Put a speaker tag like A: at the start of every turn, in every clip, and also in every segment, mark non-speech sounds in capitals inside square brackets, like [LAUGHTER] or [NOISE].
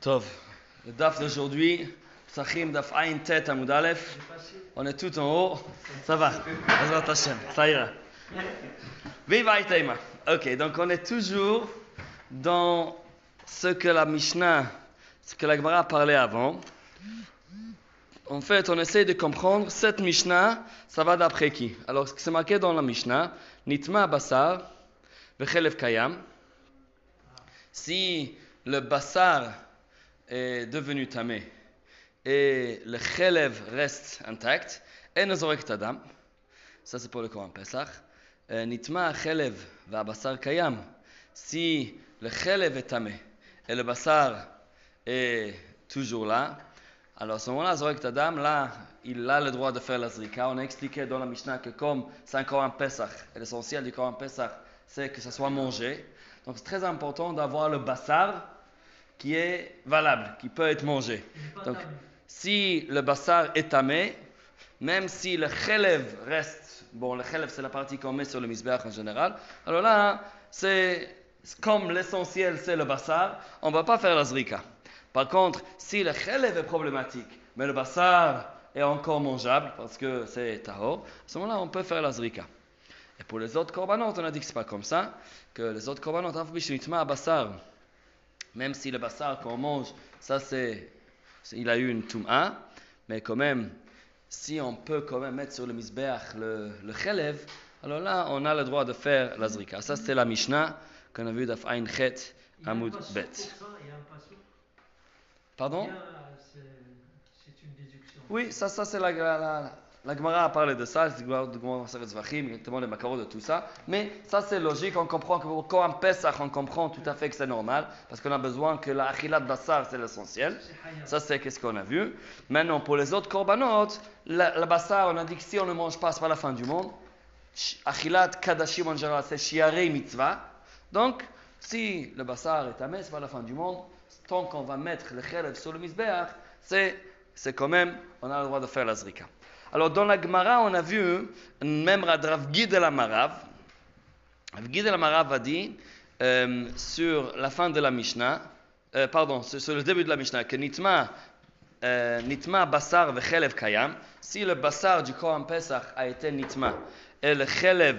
A: Tov, le DAF d'aujourd'hui, Psachim Daf Ain Tet Amud. On est tout en haut. Ça va. Bezrat Hashem. Ça ira. Viva Itema. Ok, donc on est toujours dans ce que la Mishnah, ce que la Gemara parlait avant. En fait, on essaie de comprendre cette Mishnah, ça va d'après qui? Alors, ce qui c'est marqué dans la Mishnah, Nitma Basar, Vechelev Kayam. Si le Basar est devenu tamé et le Chelev reste intact, et Nezorek Tadam, ça c'est pour le Coran Pesach, Euh, Nitma Chelev va Basar Kayam. Si le Chelev est tamé et le Basar est toujours là, alors à ce moment-là, Zorek Tadam, là, il a le droit de faire la zrika. On a expliqué dans la Mishnah que comme c'est un Coran Pesach, l'essentiel du Coran Pesach, c'est que ça soit mangé. Donc c'est très important d'avoir le bassar qui est valable, qui peut être mangé. Donc si le bassar est tamé, même si le chelev reste, bon le chelev c'est la partie qu'on met sur le misbeach en général, alors là c'est comme l'essentiel c'est le bassar, on ne va pas faire la zrika. Par contre, si le chelev est problématique, mais le bassar est encore mangeable parce que c'est tahor, à ce moment-là on peut faire la zrika. Et pour les autres korbanot, on a dit que c'est pas comme ça, que les autres korbanot, à bassar, même si le bassar qu'on mange, ça c'est, c'est- il a eu une tum'a, mais quand même, si on peut quand même mettre sur le misbeach le, le chelev, alors là, on a le droit de faire la zrika. Ça, c'était la Mishnah qu'on a vu d'Af Ain Chet
B: Il y a un
A: Amud
B: passouk
A: Bet. Pardon?
B: C'est- C'est une déduction.
A: Oui, ça, ça c'est la, la, la, Gemara a parlé de ça, c'est exactement les macarots de tout ça. Mais ça c'est logique, on comprend que pour Kohan Pesach, on comprend tout à fait que c'est normal, parce qu'on a besoin que la achilat bassar c'est l'essentiel. Ça c'est qu'est-ce qu'on a vu. Maintenant pour les autres korbanot, la, la bassar, on a dit que si on ne mange pas, c'est pas la fin du monde. Achilat kadashim en général, c'est shiarei mitzvah. Donc, si le bassar est tamé, c'est pas la fin du monde. Tant qu'on va mettre le chelev sur le misbeach, c'est, c'est quand même, on a le droit de faire la zrika. Alors, dans la Gemara, on a vu, même Rav Gid el Amarav, Rav Gid el Amarav a dit, euh, sur la fin de la Mishnah, euh, pardon, sur, le début de la Mishnah, que Nitma, euh, Nitma Basar Vechelev Kayam, si le Basar du Kohan Pesach a été Nitma et le Chelev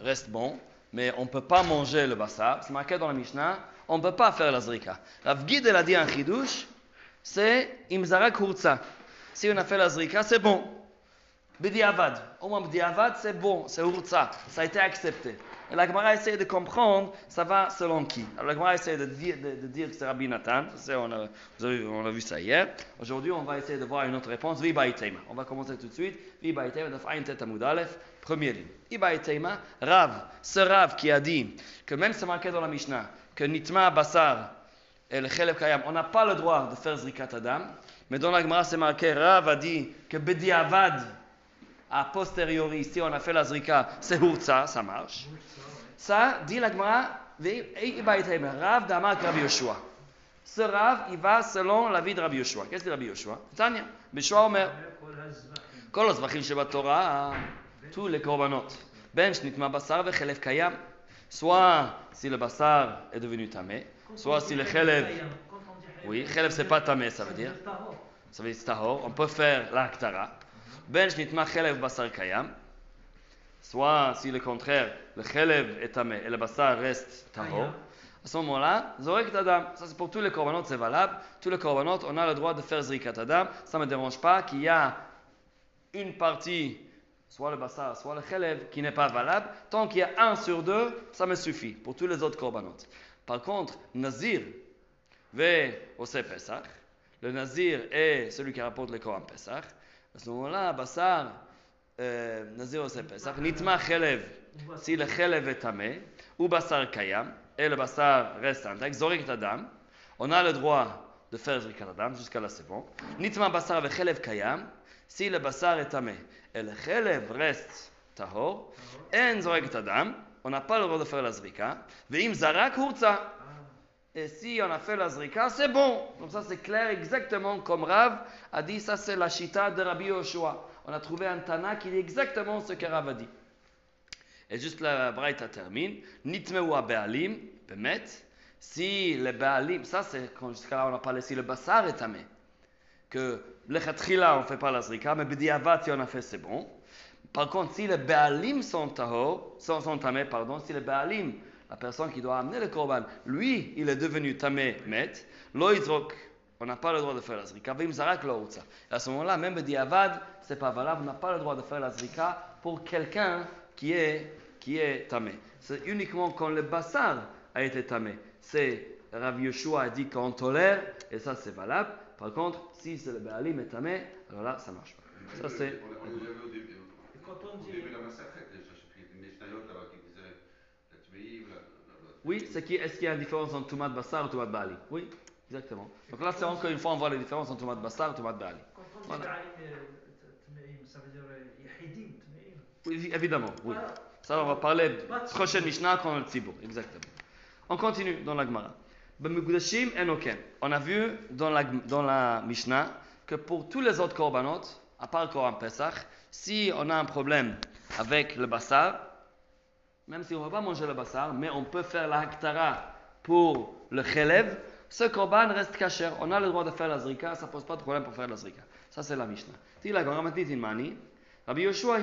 A: reste bon, mais on ne peut pas manger le Basar, c'est marqué dans la Mishnah, on ne peut pas faire la Zrika. Rav Gid el a dit un chidouche, c'est Imzarak Hurza. Si on a fait la Zrika, c'est bon. B'diavad. Au moins, B'diavad, c'est bon, c'est Hurza. Ça a été accepté. Et la Gemara essaie de comprendre, ça va selon qui. La Gemara essaie de dire, que c'est Rabbi Nathan. On, a, on a vu ça hier. Aujourd'hui, on va essayer de voir une autre réponse. Viba Itema. On va commencer tout de suite. Viba Itema, daf Ayin Tet Amud Aleph, ligne. Viba Itema, Rav. Ce Rav qui a dit que même c'est marqué dans la Mishnah, que Nitma Basar et le Chelev Kayam, on n'a pas le droit de faire Zrikat Adam. C'est Hurza, ça marche. Ça, dit la Gemara, Ve- et il va être aimé. Rav d'Amar Rabbi Yoshua. Ce Rav, il va selon la vie de Rabbi Yoshua. Qu'est-ce que Rabbi Yoshua Tanya. Bishua Omer.
B: כל הזבחים.
A: שבתורה, les korbanot. Ben שנטמע בשר וחלב קיים. Tamé,
B: Quand
A: soit
B: on
A: si
B: dit
A: le
B: hayat,
A: Oui, Khelev, c'est pas tamé, ça veut dire. Ça veut dire tahor. On peut faire la ktara. Ben shnitma Khelev basar kayam. Soit, si le contraire, le Khelev est tamé et le basar reste tahor. À ce moment-là, Zorek Adam. Ça, c'est pour tous les corbanotes, c'est valable. Tous les corbanotes, on a le droit de faire Zrikat Adam. Ça ne me dérange pas qu'il y a une partie, soit le bassar, soit le khelev, qui n'est pas valable. Tant qu'il y a un sur deux, ça me suffit pour tous les autres corbanotes. Par contre, Nazir, ve Ose Pesach, le Nazir est celui qui rapporte le Korban Pesach. À ce moment-là, bassar, euh, Nazir Ose Pesach, Nitma chelev, si le chelev est tamé, ou bassar kayam, et le bassar reste intact, Zorek Adam, on a le droit de faire Zrikat Adam, jusqu'à là c'est bon. Nitma bassar ve chelev kayam, si le bassar est tamé, et le chelev reste tahor, et si on a fait la zrika, c'est bon. Comme ça, c'est clair exactement comme Rav a dit, ça c'est la chita de Rabbi Yoshua. On a trouvé un Tana qui dit exactement ce que Rav a dit. Et juste la Braïta termine. Nitmeu be'alim, bemet. Si le Baalim, ça c'est quand jusqu'à là on a parlé si le Bassar est tamé, que le Khatrila on ne fait pas la Zrika, mais Bediavat si on a fait c'est bon. Par contre, si les Baalim sont sont, sont tamés, pardon, si le Baalim, la personne qui doit amener le Korban, lui, il est devenu tamé, met, lo yizrok, on n'a pas le droit de faire la Zrika, vim zarak lo utza. Et à ce moment-là, même Bediavad, c'est pas valable, on n'a pas le droit de faire la Zrika pour quelqu'un qui est, qui est tamé. C'est uniquement quand le Bassar a été tamé. C'est Rav Yeshua a dit qu'on tolère, et ça c'est valable. Par contre, si c'est le Baalim est tamé, alors là, ça marche pas. Ça c'est.
C: On on avait au début,
B: Et quand on
C: au
B: dit
C: début de la massacre, déjà, j'ai pris des Mishnayot là-bas qui disaient la Tmeï ou la. la- la-
A: Oui, c'est qui, est-ce qu'il y a une différence entre Toumat Bassar et Toumat Baalim Oui, exactement. Donc là, c'est encore une fois, on voit la différence entre Toumat Bassar et Voilà.
B: Euh, Tmeim, ça veut dire.
A: Oui, évidemment, oui. Ça, on va parler prochaine Mishnah quand on le Tzibour. Exactement. On continue dans la Gemara. On a vu dans la, dans la Mishnah que pour tous les autres korbanot, à part le Korban Pesach, si on a un problème avec le bassar, même si on ne va pas manger le bassar, mais on peut faire la haktara pour le chelev, ce korban reste caché. On a le droit de faire la zrika, ça ne pose pas de problème pour faire la zrika. Ça, c'est la Mishnah. La Rabbi Yoshua,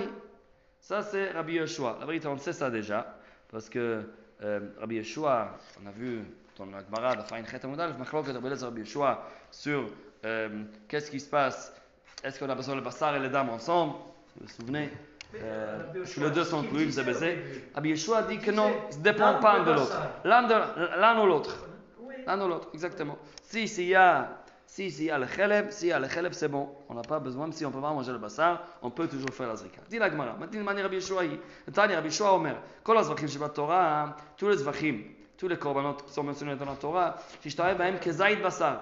A: ça c'est Rabbi Yoshua. La vérité, on sait ça déjà, parce que euh, Rabbi Yoshua, on a vu dans la Gemara de Fain Chet Amudal, Machloket Rabbi Rabbi Yoshua sur euh, qu'est-ce qui se passe, est-ce qu'on a besoin le bassar et les dames ensemble, vous vous souvenez? euh,
B: Rabbi
A: parce que
B: Yoshua,
A: les deux
B: ce
A: sont
B: qu'il
A: cloués,
B: disait
A: vous
B: au
A: avez
B: début.
A: Rabbi Yeshua dit que
B: Il
A: non,
B: disait,
A: ça ne dépend
B: l'un
A: pas
B: ou
A: de
B: le
A: l'autre.
B: bassar.
A: L'un de- l'un ou l'autre.
B: Oui.
A: L'un ou l'autre, exactement. Si s'il y a, si s'il y a le cheleb, s'il y a le cheleb, c'est bon. On n'a pas besoin, même si on ne peut pas manger le bassar, on peut toujours faire la zrika. Dis la Gemara. Maintenant, mani Rabbi Yeshua, Tani Rabbi Yeshua Omer, Kol הזבחים שבתורה, tous les זבחים, tous les korbanot qui sont mentionnés dans la Torah, שישתראה בהם כזית בשר.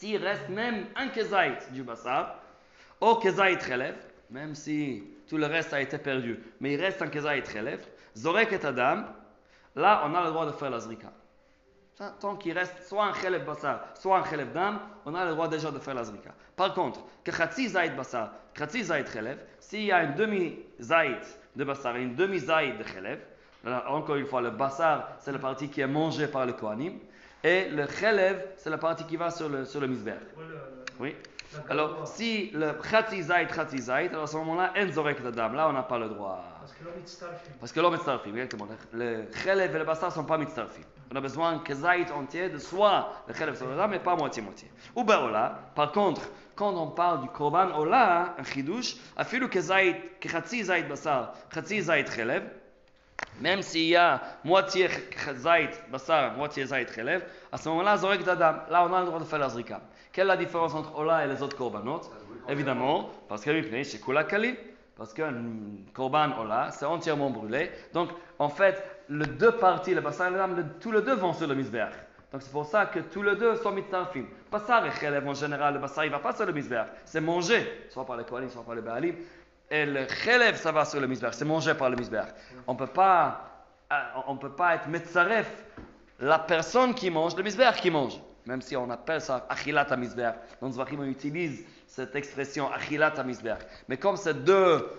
A: S'il reste même un kezait du bassar, ou kezait chelev, même si tout le reste a été perdu, mais il reste un kezait chelev, zorek et adam, là on a le droit de faire la zrika. Tant qu'il reste soit un chelev bassar, soit un chelev dam, on a le droit déjà de faire la zrika. Par contre, que chatzi zait bassar, chatzi zait chelev, s'il y a une demi zait de bassar et une demi zait de chelev, là, encore une fois, le bassar, c'est la partie qui est mangée par le kohanim, et le chelev, c'est la partie qui va sur le, sur le misber. Oui. Alors, si le Khatizait, Khatizait, alors à ce moment-là, là, on n'a pas le droit.
B: Parce que l'homme
A: est starfi, exactement. Le Khelev et le Bastard ne sont pas mitzarfi. On a besoin que Zait entier de soit le Khelev sur l'Adam, mais pas moitié-moitié. Ou ben Baola, par contre, quand on parle du Korban Ola, un Chidush, afilou que Zait, que Khatizait Bastard, Khatizait Khelev, même s'il y a moitié zaït bassar, moitié zaït chelev, à ce moment-là, zorek d'adam. Là, on a le droit de faire la zrika. Quelle est la différence entre ola et les autres korbanot? Évidemment, parce que c'est kula kali. Parce qu'un korban ola, c'est entièrement brûlé. Donc, en fait, les deux parties, le bassar et le- tous les deux vont sur le misbeach. Donc, c'est pour ça que tous les deux sont mitzarfim. Bassar et chelev, en général, le bassar, il va pas sur le misbeach. C'est mangé, soit par les kohanim, soit par les baalim. Et le chelev, ça va sur le misbeach. C'est mangé par le misbeach. On euh, on peut pas être metzaref la personne qui mange, le misbeach qui mange. Même si on appelle ça achilat misbeach. Dans on utilise cette expression achilat misbeach. Mais comme c'est deux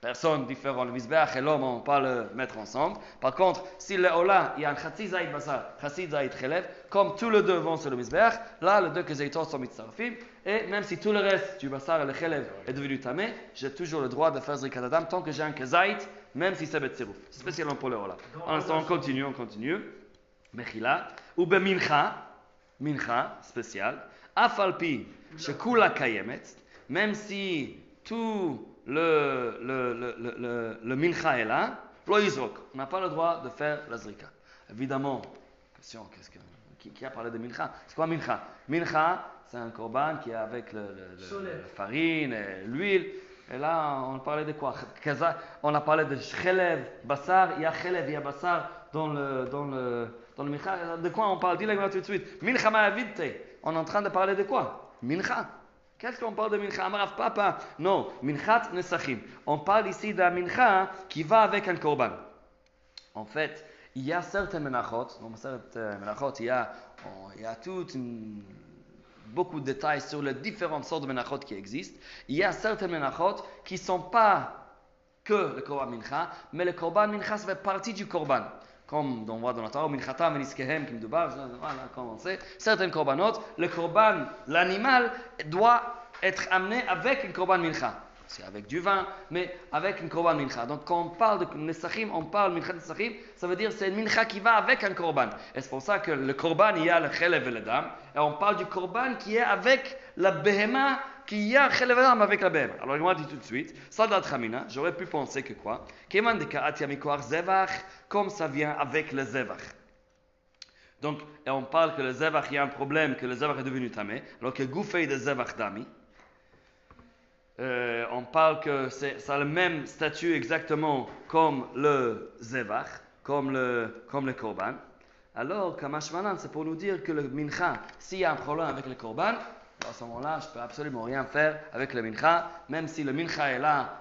A: personnes différentes, le misbeach et l'homme, on ne peut pas le mettre ensemble. Par contre, si le ola, il y a un chatzi zaïd basar, chatzi zaïd chelev, comme tous les deux vont sur le misbeach, là, les deux kezeitos sont mitzarfim. Et même si tout le reste du basar et le chelev est devenu tamé, j'ai toujours le droit de faire zrikat adam tant que j'ai un kezaït, même si c'est betziruf. Spécialement pour le ola. En on continue, on continue. Mechila, ou bemincha, mincha, spécial, afalpi, shekula kayemet, même si tout le, le, le, le, le, mincha est là, on n'a pas le droit de faire la zrika. Évidemment, question, qu'est-ce que, qui, qui a parlé de mincha? C'est quoi mincha? Mincha, c'est un korban qui est avec le, la farine et l'huile. Et là, on parlait de quoi? On a parlé de chelev, bassar, il y a chelev, il y a bassar dans le, dans le, dans le mincha. De quoi on parle? Dis-le tout de suite. Mincha. On est en train de parler de quoi? Mincha. Qu'est-ce qu'on parle de mincha? Amarav papa? Non, minchat nesachim. On parle ici d'un mincha qui va avec un korban. En fait, il y a certaines menachot, dans certaines menachot, il y a, il y a toute une- beaucoup de détails sur les différentes sortes de menachot qui existent. Il y a certaines menachot qui ne sont pas que le korban mincha, mais le korban mincha, ça fait partie du korban. Comme on voit dans la Torah, minchatam veniskehem, qui me voilà, comme on sait, certaines korbanot, le korban, l'animal, doit être amené avec une korban mincha. C'est avec du vin, mais avec une korban mincha. Donc quand on parle de nesachim, on parle mincha nesachim, ça veut dire c'est une mincha qui va avec un korban. Et c'est pour ça que le korban, il y a le chelev et le dam. Et on parle du korban qui est avec la behema, qui y a dam avec la behema. Alors moi dit tout de suite, sadat chamina, j'aurais pu penser que quoi? Comme ça vient avec le zevach. Donc, on parle que le zevach, il y a un problème, que le zevach est devenu tamé, alors que gouffé de zevach dami, euh, on parle que ça a le même statut exactement comme le zevach, comme le, comme le korban. Alors, Kamashmanan, c'est pour nous dire que le mincha, s'il y a un problème avec le korban, à ce moment-là, je peux absolument rien faire avec le mincha, même si le mincha est là,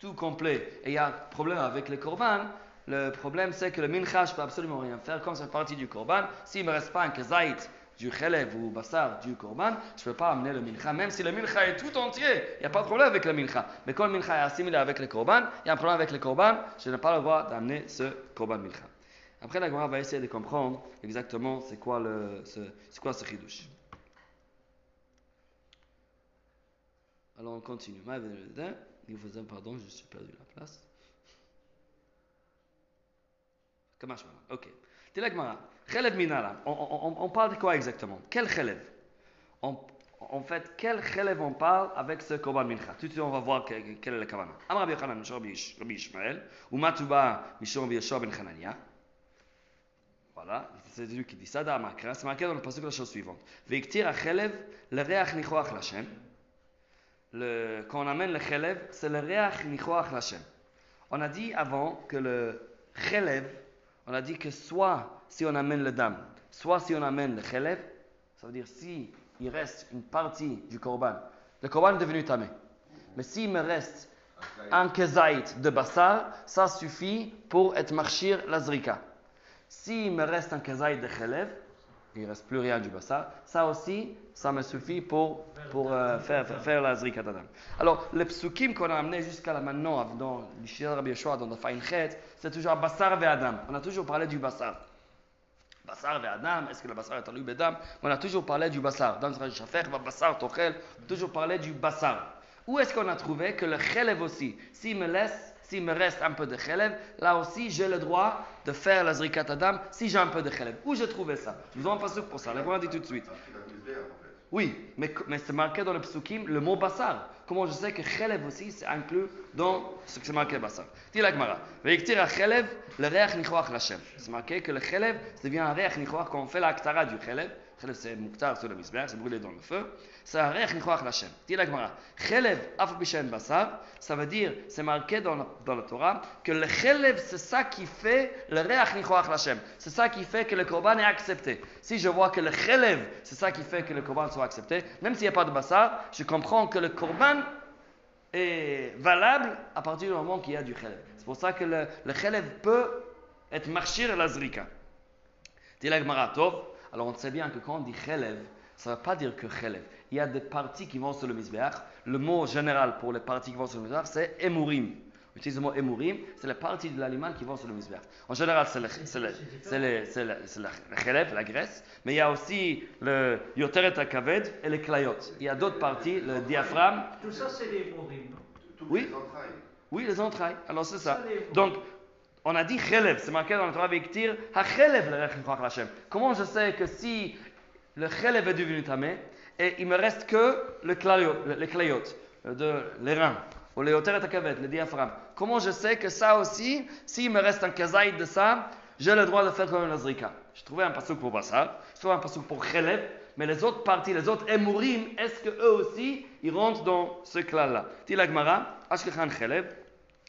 A: tout complet, et il y a un problème avec le korban, le problème c'est que le mincha, je peux absolument rien faire, comme c'est partie du korban, s'il ne me reste pas un kezait du chelev ou basar du korban, je ne peux pas amener le mincha, même si le mincha est tout entier, il n'y a pas de problème avec le mincha. Mais quand le mincha est assimilé avec le korban, il y a un problème avec le korban, je n'ai pas le droit d'amener ce korban mincha. Après, la Gemara va essayer de comprendre exactement c'est quoi, ce, quoi ce chidouche. Alors on continue. Il vous pardon, je suis perdu la place. Ok. La. On, on, on, parle de quoi exactement? Quel chelev on, En fait, quel chelev on parle avec ce korban mincha? Tout de suite, on va voir quel est le kavana. Amar Rabbi Yochanan, Rabbi Ishmael, ou Matuba, Mishon Rabbi Yeshua ben Hanania. Voilà, c'est lui qui dit ça dans. C'est marqué dans le passage la chose suivante. Veiktir chelev le reach nichoach l'Hashem. Quand on amène le chelev, c'est le reach nichoach l'Hashem. On a dit avant que le chelev, on a dit que soit si on amène le dam, soit si on amène le chelev, ça veut dire si il reste une partie du korban, le korban est devenu tamé. Mais s'il me reste un kezaït de bassar, ça suffit pour être marchir la zrika. S'il me reste un kezaït de chelev, il ne reste plus rien du bassar, ça aussi, ça me suffit pour, pour euh, faire, faire, la zrika. Alors, les psukim qu'on a amenés jusqu'à là maintenant, dans l'Ishia Rabbi Yeshua, dans le Fainchet, c'est toujours bassar et Adam. On a toujours parlé du bassar. Bassar et Adam, est-ce que le bassar est alloué bedam On a toujours parlé du bassar. Dans le Shafer, bassar, tochel, toujours parlé du bassar. Où est-ce qu'on a trouvé que le chelev aussi, s'il me laisse, s'il me reste un peu de chelev, là aussi j'ai le droit de faire la zrikat Adam si j'ai un peu de chelev. Où j'ai trouvé ça? Je vous en passe pour ça, le dit tout de suite. Oui, mais, c'est marqué dans le psukim le mot bassar. Comment je sais que chelev aussi c'est inclus dans ce que c'est marqué bassar Dis la Gemara. Veiktir chelev le reach nichoach l'Hashem. C'est marqué que le chelev devient un reach nichoach quand on fait l'aktara du chelev. Chelev c'est muktar sur le misbeh, c'est brûlé dans le feu. Ça veut dire, c'est marqué dans la, dans la Torah que le chelev c'est ça qui fait le reach nichoach l'Hashem. C'est ça qui fait que le korban est accepté. Si je vois que le chelev c'est ça qui fait que le korban soit accepté, même s'il n'y a pas de bassar, je comprends que le korban est valable à partir du moment qu'il y a du chelev. C'est pour ça que le, le chelev peut être marchir la zrika. Dit la Gemara, alors on sait bien que quand on dit chelev, ça ne veut pas dire que chelev. Il y a des parties qui vont sur le misbeach. Le mot général pour les parties qui vont sur le misbeach, c'est emurim. On utilise le mot emurim, c'est les parties de l'aliment qui vont sur le misbeach. En général, c'est le, c'est le, c'est le, c'est le, c'est le chelev, la graisse, mais il y a aussi le yoteret akaved et les klayot. Il y a d'autres parties, le diaphragme.
B: Tout ça, c'est les emurim.
A: Oui. Oui, les entrailles. Alors c'est ça. Donc, on a dit chelev, c'est marqué dans le Torah Viktir, ha chelev le. Comment je sais que si le chelev est devenu tamé, et il me reste que le les clayot, de, les reins, ou les oteret akavet, le diaphragme. Comment je sais que ça aussi, s'il me reste un kazaïd de ça, j'ai le droit de faire comme un zrika. Je trouvais un pasouk pour Bassar, je trouvais un pasouk pour chelev, mais les autres parties, les autres emourim, est-ce que eux aussi, ils rentrent dans ce la Gemara, Ashkechan chelev,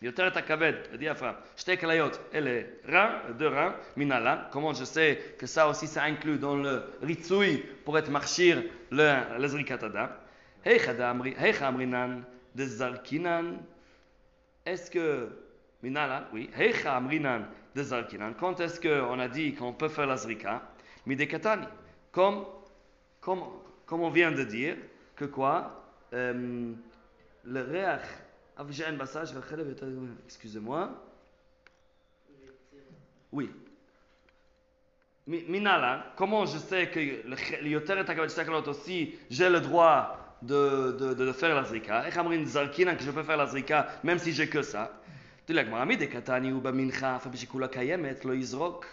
A: יותר את הכבד, le diaphragme, שתי כליות, אלה reins, deux reins, מן comment je sais que ça aussi ça inclut dans le ריצוי pour être marchir לזריקת הדם, היכא אמרינן דזרקינן, est-ce que מן oui, היכא אמרינן דזרקינן, quand est-ce qu'on a dit qu'on peut faire la zrika, midekatani, comme, comme, comme on vient de dire, que quoi, euh, le réach Excusez-moi. Oui. Mi- Minala, comment je sais que le ch- le yoter et hakaved shתי הקללות aussi, j'ai le droit de, de, de, de faire la zrika איך אומרים זרקינן que je peux faire la zrika même si j'ai que ça dis la Gemara, מי דקתני הוא במנחה, אף על פי שכולה קיימת, לא יזרוק.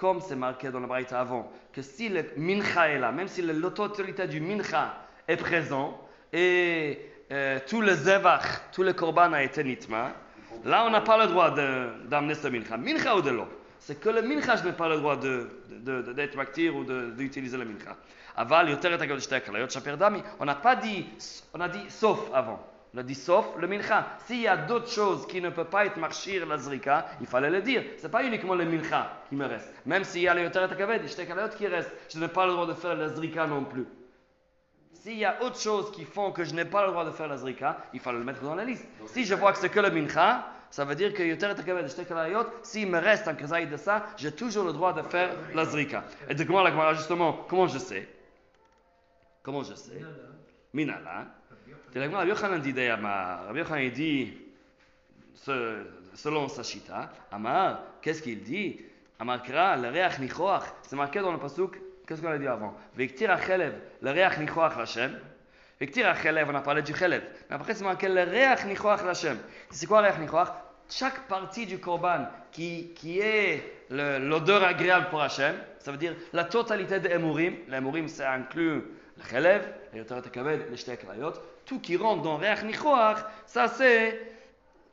A: Comme c'est marqué dans la Braïta avant, que si le mincha est là, même si le- l'autorité du mincha est présent, et euh, tout le zevach, tout le korban a été nitma, là on n'a pas le droit d'amener ce mincha. Mincha ou de l'eau? C'est que le mincha, je n'ai pas le droit d'être maktir ou d'utiliser le mincha. Aval, shaper dami. On n'a pas dit, on a dit sauf avant. On a dit sauf le mincha. S'il y a d'autres choses qui ne peuvent pas être marchir la zrika, il fallait le dire. Ce n'est pas uniquement le mincha qui me reste. Même s'il y a le yoteret hakodesh tekalayot qui reste, je n'ai pas le droit de faire la zrika non plus. S'il y a autre chose qui font que je n'ai pas le droit de faire la zrika, il faut le mettre dans la liste. Si je vois que c'est que le mincha, ça veut dire que s'il me reste un kazaï de ça, j'ai toujours le droit de faire la zrika. Et de comment la Gemara, justement, comment je sais? Comment je sais? Minala. Et la Gemara, Rabbi Yochanan dit, selon Sachita, Amar, qu'est-ce qu'il dit? Amar Kra, le reach nichoach, c'est marqué dans le pasuk Qu'est-ce qu'on a dit avant? Vektir achelev, le reach nichoach Hashem. Vektir achelev, on a parlé du chelev. Mais après, c'est marqué le reach nichoach Hashem. C'est quoi le reach nichoach? Chaque partie du korban qui, qui est l'odeur agréable pour Hachem, ça veut dire la totalité des Emurim. L'Emurim, ça inclut le chelev, le yotarat akaved, les shtek. Tout qui rentre dans reach nichoach, ça c'est.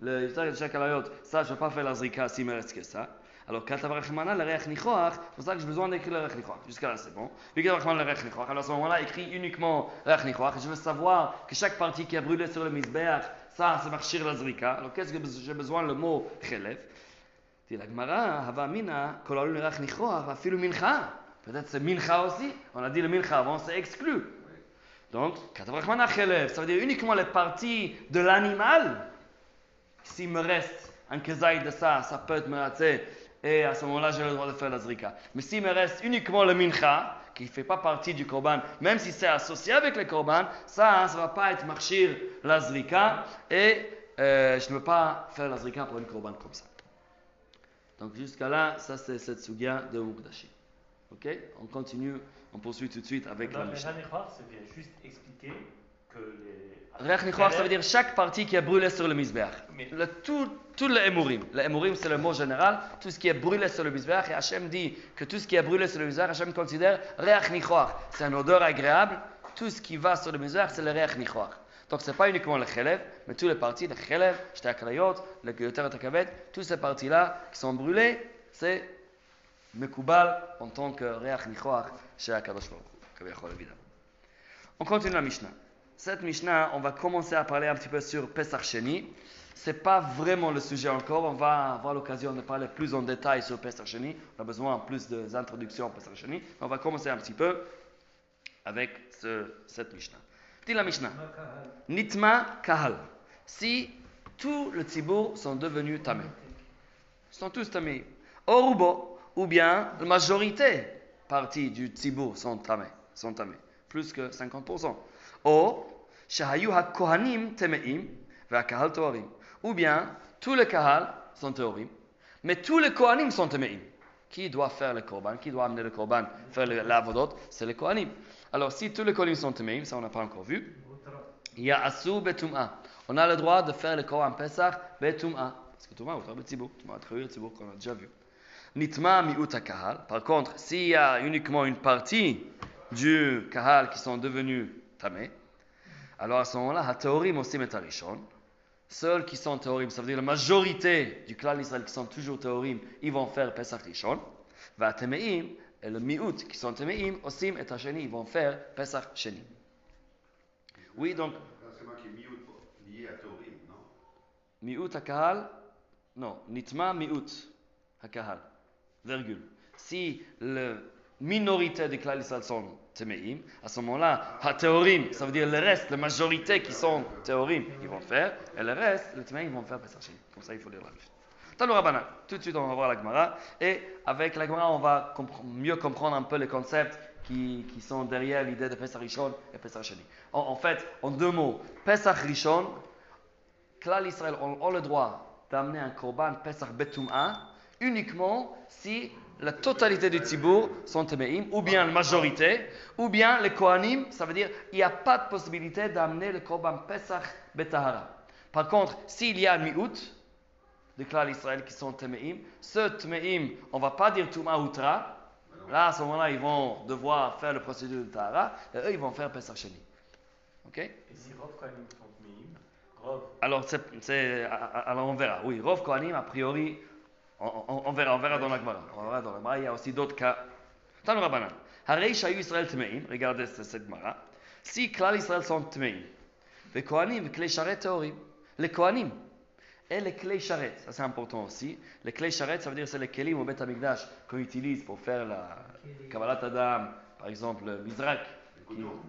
A: le Yitzhak et Chakalayot, ça, je ne vais pas faire la zrika me reste hein. que ça. Alors, Reach c'est pour ça que j'ai besoin d'écrire le Reach Jusqu'à là, c'est bon. À ce moment-là, écrit uniquement. Je veux savoir que chaque partie qui a brûlé sur le Mizbeach, ça, c'est marchir la zrika. Alors, qu'est-ce que j'ai besoin le mot Peut-être c'est aussi. On a dit le Mincha avant, c'est exclu. Donc, uniquement les parties de l'animal. S'il me reste un kezaï de ça, ça peut être meratzé, et à ce moment-là, j'ai le droit de faire la zrika. Mais s'il me reste uniquement le mincha, qui ne fait pas partie du korban, même si c'est associé avec le korban, ça, ça ne va pas être marchir la zrika, et euh, je ne peux pas faire la zrika pour une korban comme ça. Donc jusqu'à là, ça c'est cette sugia de Mukdashi. Ok? On continue, on poursuit tout de suite avec la
D: Dans le
A: Mishnah.
D: Vient juste expliquer que les...
A: Reach Nichoach, ça veut dire chaque partie qui est brûlée sur le
D: Mizbeach.
A: Le, tout, tout le Emurim. Le c'est le mot général. Tout ce qui est brûlé sur le Mizbeach. Et Hachem dit que tout ce qui est brûlé sur le Mizbeach, Hachem considère Reach Nichoach. C'est une odeur agréable. Tout ce qui va sur le Mizbeach, c'est le Reach Nichoach. Donc, ce n'est pas uniquement le Chelev, mais toutes les parties, le Chelev, Shte Aklayot, le Geyoter Takavet, toutes ces parties-là qui sont brûlées, c'est Mekubal en tant que Reach Nichoach chez Akadosh Baruch. On continue la Mishnah. Cette Mishnah, on va commencer à parler un petit peu sur Pesach Sheni. C'est pas vraiment le sujet encore. On va avoir l'occasion de parler plus en détail sur Pesach Sheni. On a besoin en plus d'introductions à Pesach Sheni. On va commencer un petit peu avec ce, cette Mishnah. Dit la Mishnah. Nitma Kahal. Si tous les tibour sont devenus tamés. Ils sont tous tamés. Orubo, ou bien la majorité partie du tibour sont tamés. Sont tamés. Plus que 50%. Ou, shahayu ha-kohanim temeim, והקהל טהורים. Ou bien, tous les kahal sont théorim, mais tous les kohanim sont temeim. Qui doit faire le korban Qui doit amener le korban Faire le- l'avodot C'est les kohanim. Alors, si tous les kohanim sont temeim, ça on n'a pas encore vu,
B: מותר.
A: il y a Asou Betum'a. On a le droit de faire le Korban Pesach Betum'a. Parce que Tum'a, autre Betzibou. Tum'a, Tchouir, Tzibou, qu'on a déjà vu. Nitma mi'ut kahal. Par contre, s'il y a uniquement une partie du kahal qui sont devenus alors à ce moment-là, Hataorim aussi Metarishon. Seuls qui sont Taorim, ça veut dire la majorité du clan d'Israël qui sont toujours Taorim, ils vont faire Pesach Rishon. Et le Miout qui sont Temeim, Osim et Hacheni, ils vont faire Pesach Sheni. Oui, donc.
C: C'est Miout lié à non?
A: Miout Hakahal Non, Nitma Miout Hakahal. Virgule. Si la minorité du clan d'Israël sont Temeim. À ce moment-là, ha-théorim, ça veut dire le reste, la majorité qui sont théorim, ils vont faire, et le reste, le Temeim, vont faire Pesach Sheni. Comme ça, il faut Mishnah. Tanu Rabbanan. Tout de suite, on va voir la Gemara. Et avec la Gemara, on va mieux comprendre un peu les concepts qui, sont derrière l'idée de Pesach Rishon et Pesach. En, fait, en deux mots, Pesach Rishon, Klal Israël ont le droit d'amener un korban Pesach Betum'a uniquement si la totalité du Tzibour sont Temeim, ou bien la majorité, ou bien les Kohanim, ça veut dire il n'y a pas de possibilité d'amener le korban Pesach Betahara. Par contre, s'il y a un mi'ut, de Klal Israël qui sont Temeim. Ce Temeim, on ne va pas dire Touma Outra. Là, à ce moment-là, ils vont devoir faire le procédure de Tahara. Et eux, ils vont faire Pesach Sheni. OK?
D: Et si Rov Kohanim sont
A: Alors, c'est- alors, on verra. Oui, Rov Kohanim, a priori, on, on- on verra, on verra dans la Gemara. On verra dans la Gemara. Il y a aussi d'autres cas. Tanu Rabbanan. Harei Shayu Israël Temeim. Regardez cette Gemara. Si Klal Israël sont Temeim, les Kohanim, les Sharet Teorim. Les Kohanim et les clés charrettes, ça c'est important aussi. Les clés charrettes, ça veut dire c'est les kelim au Beth Amikdash qu'on utilise pour faire la Kabbalat Adam, par exemple le Mizrak,
C: Les couteaux.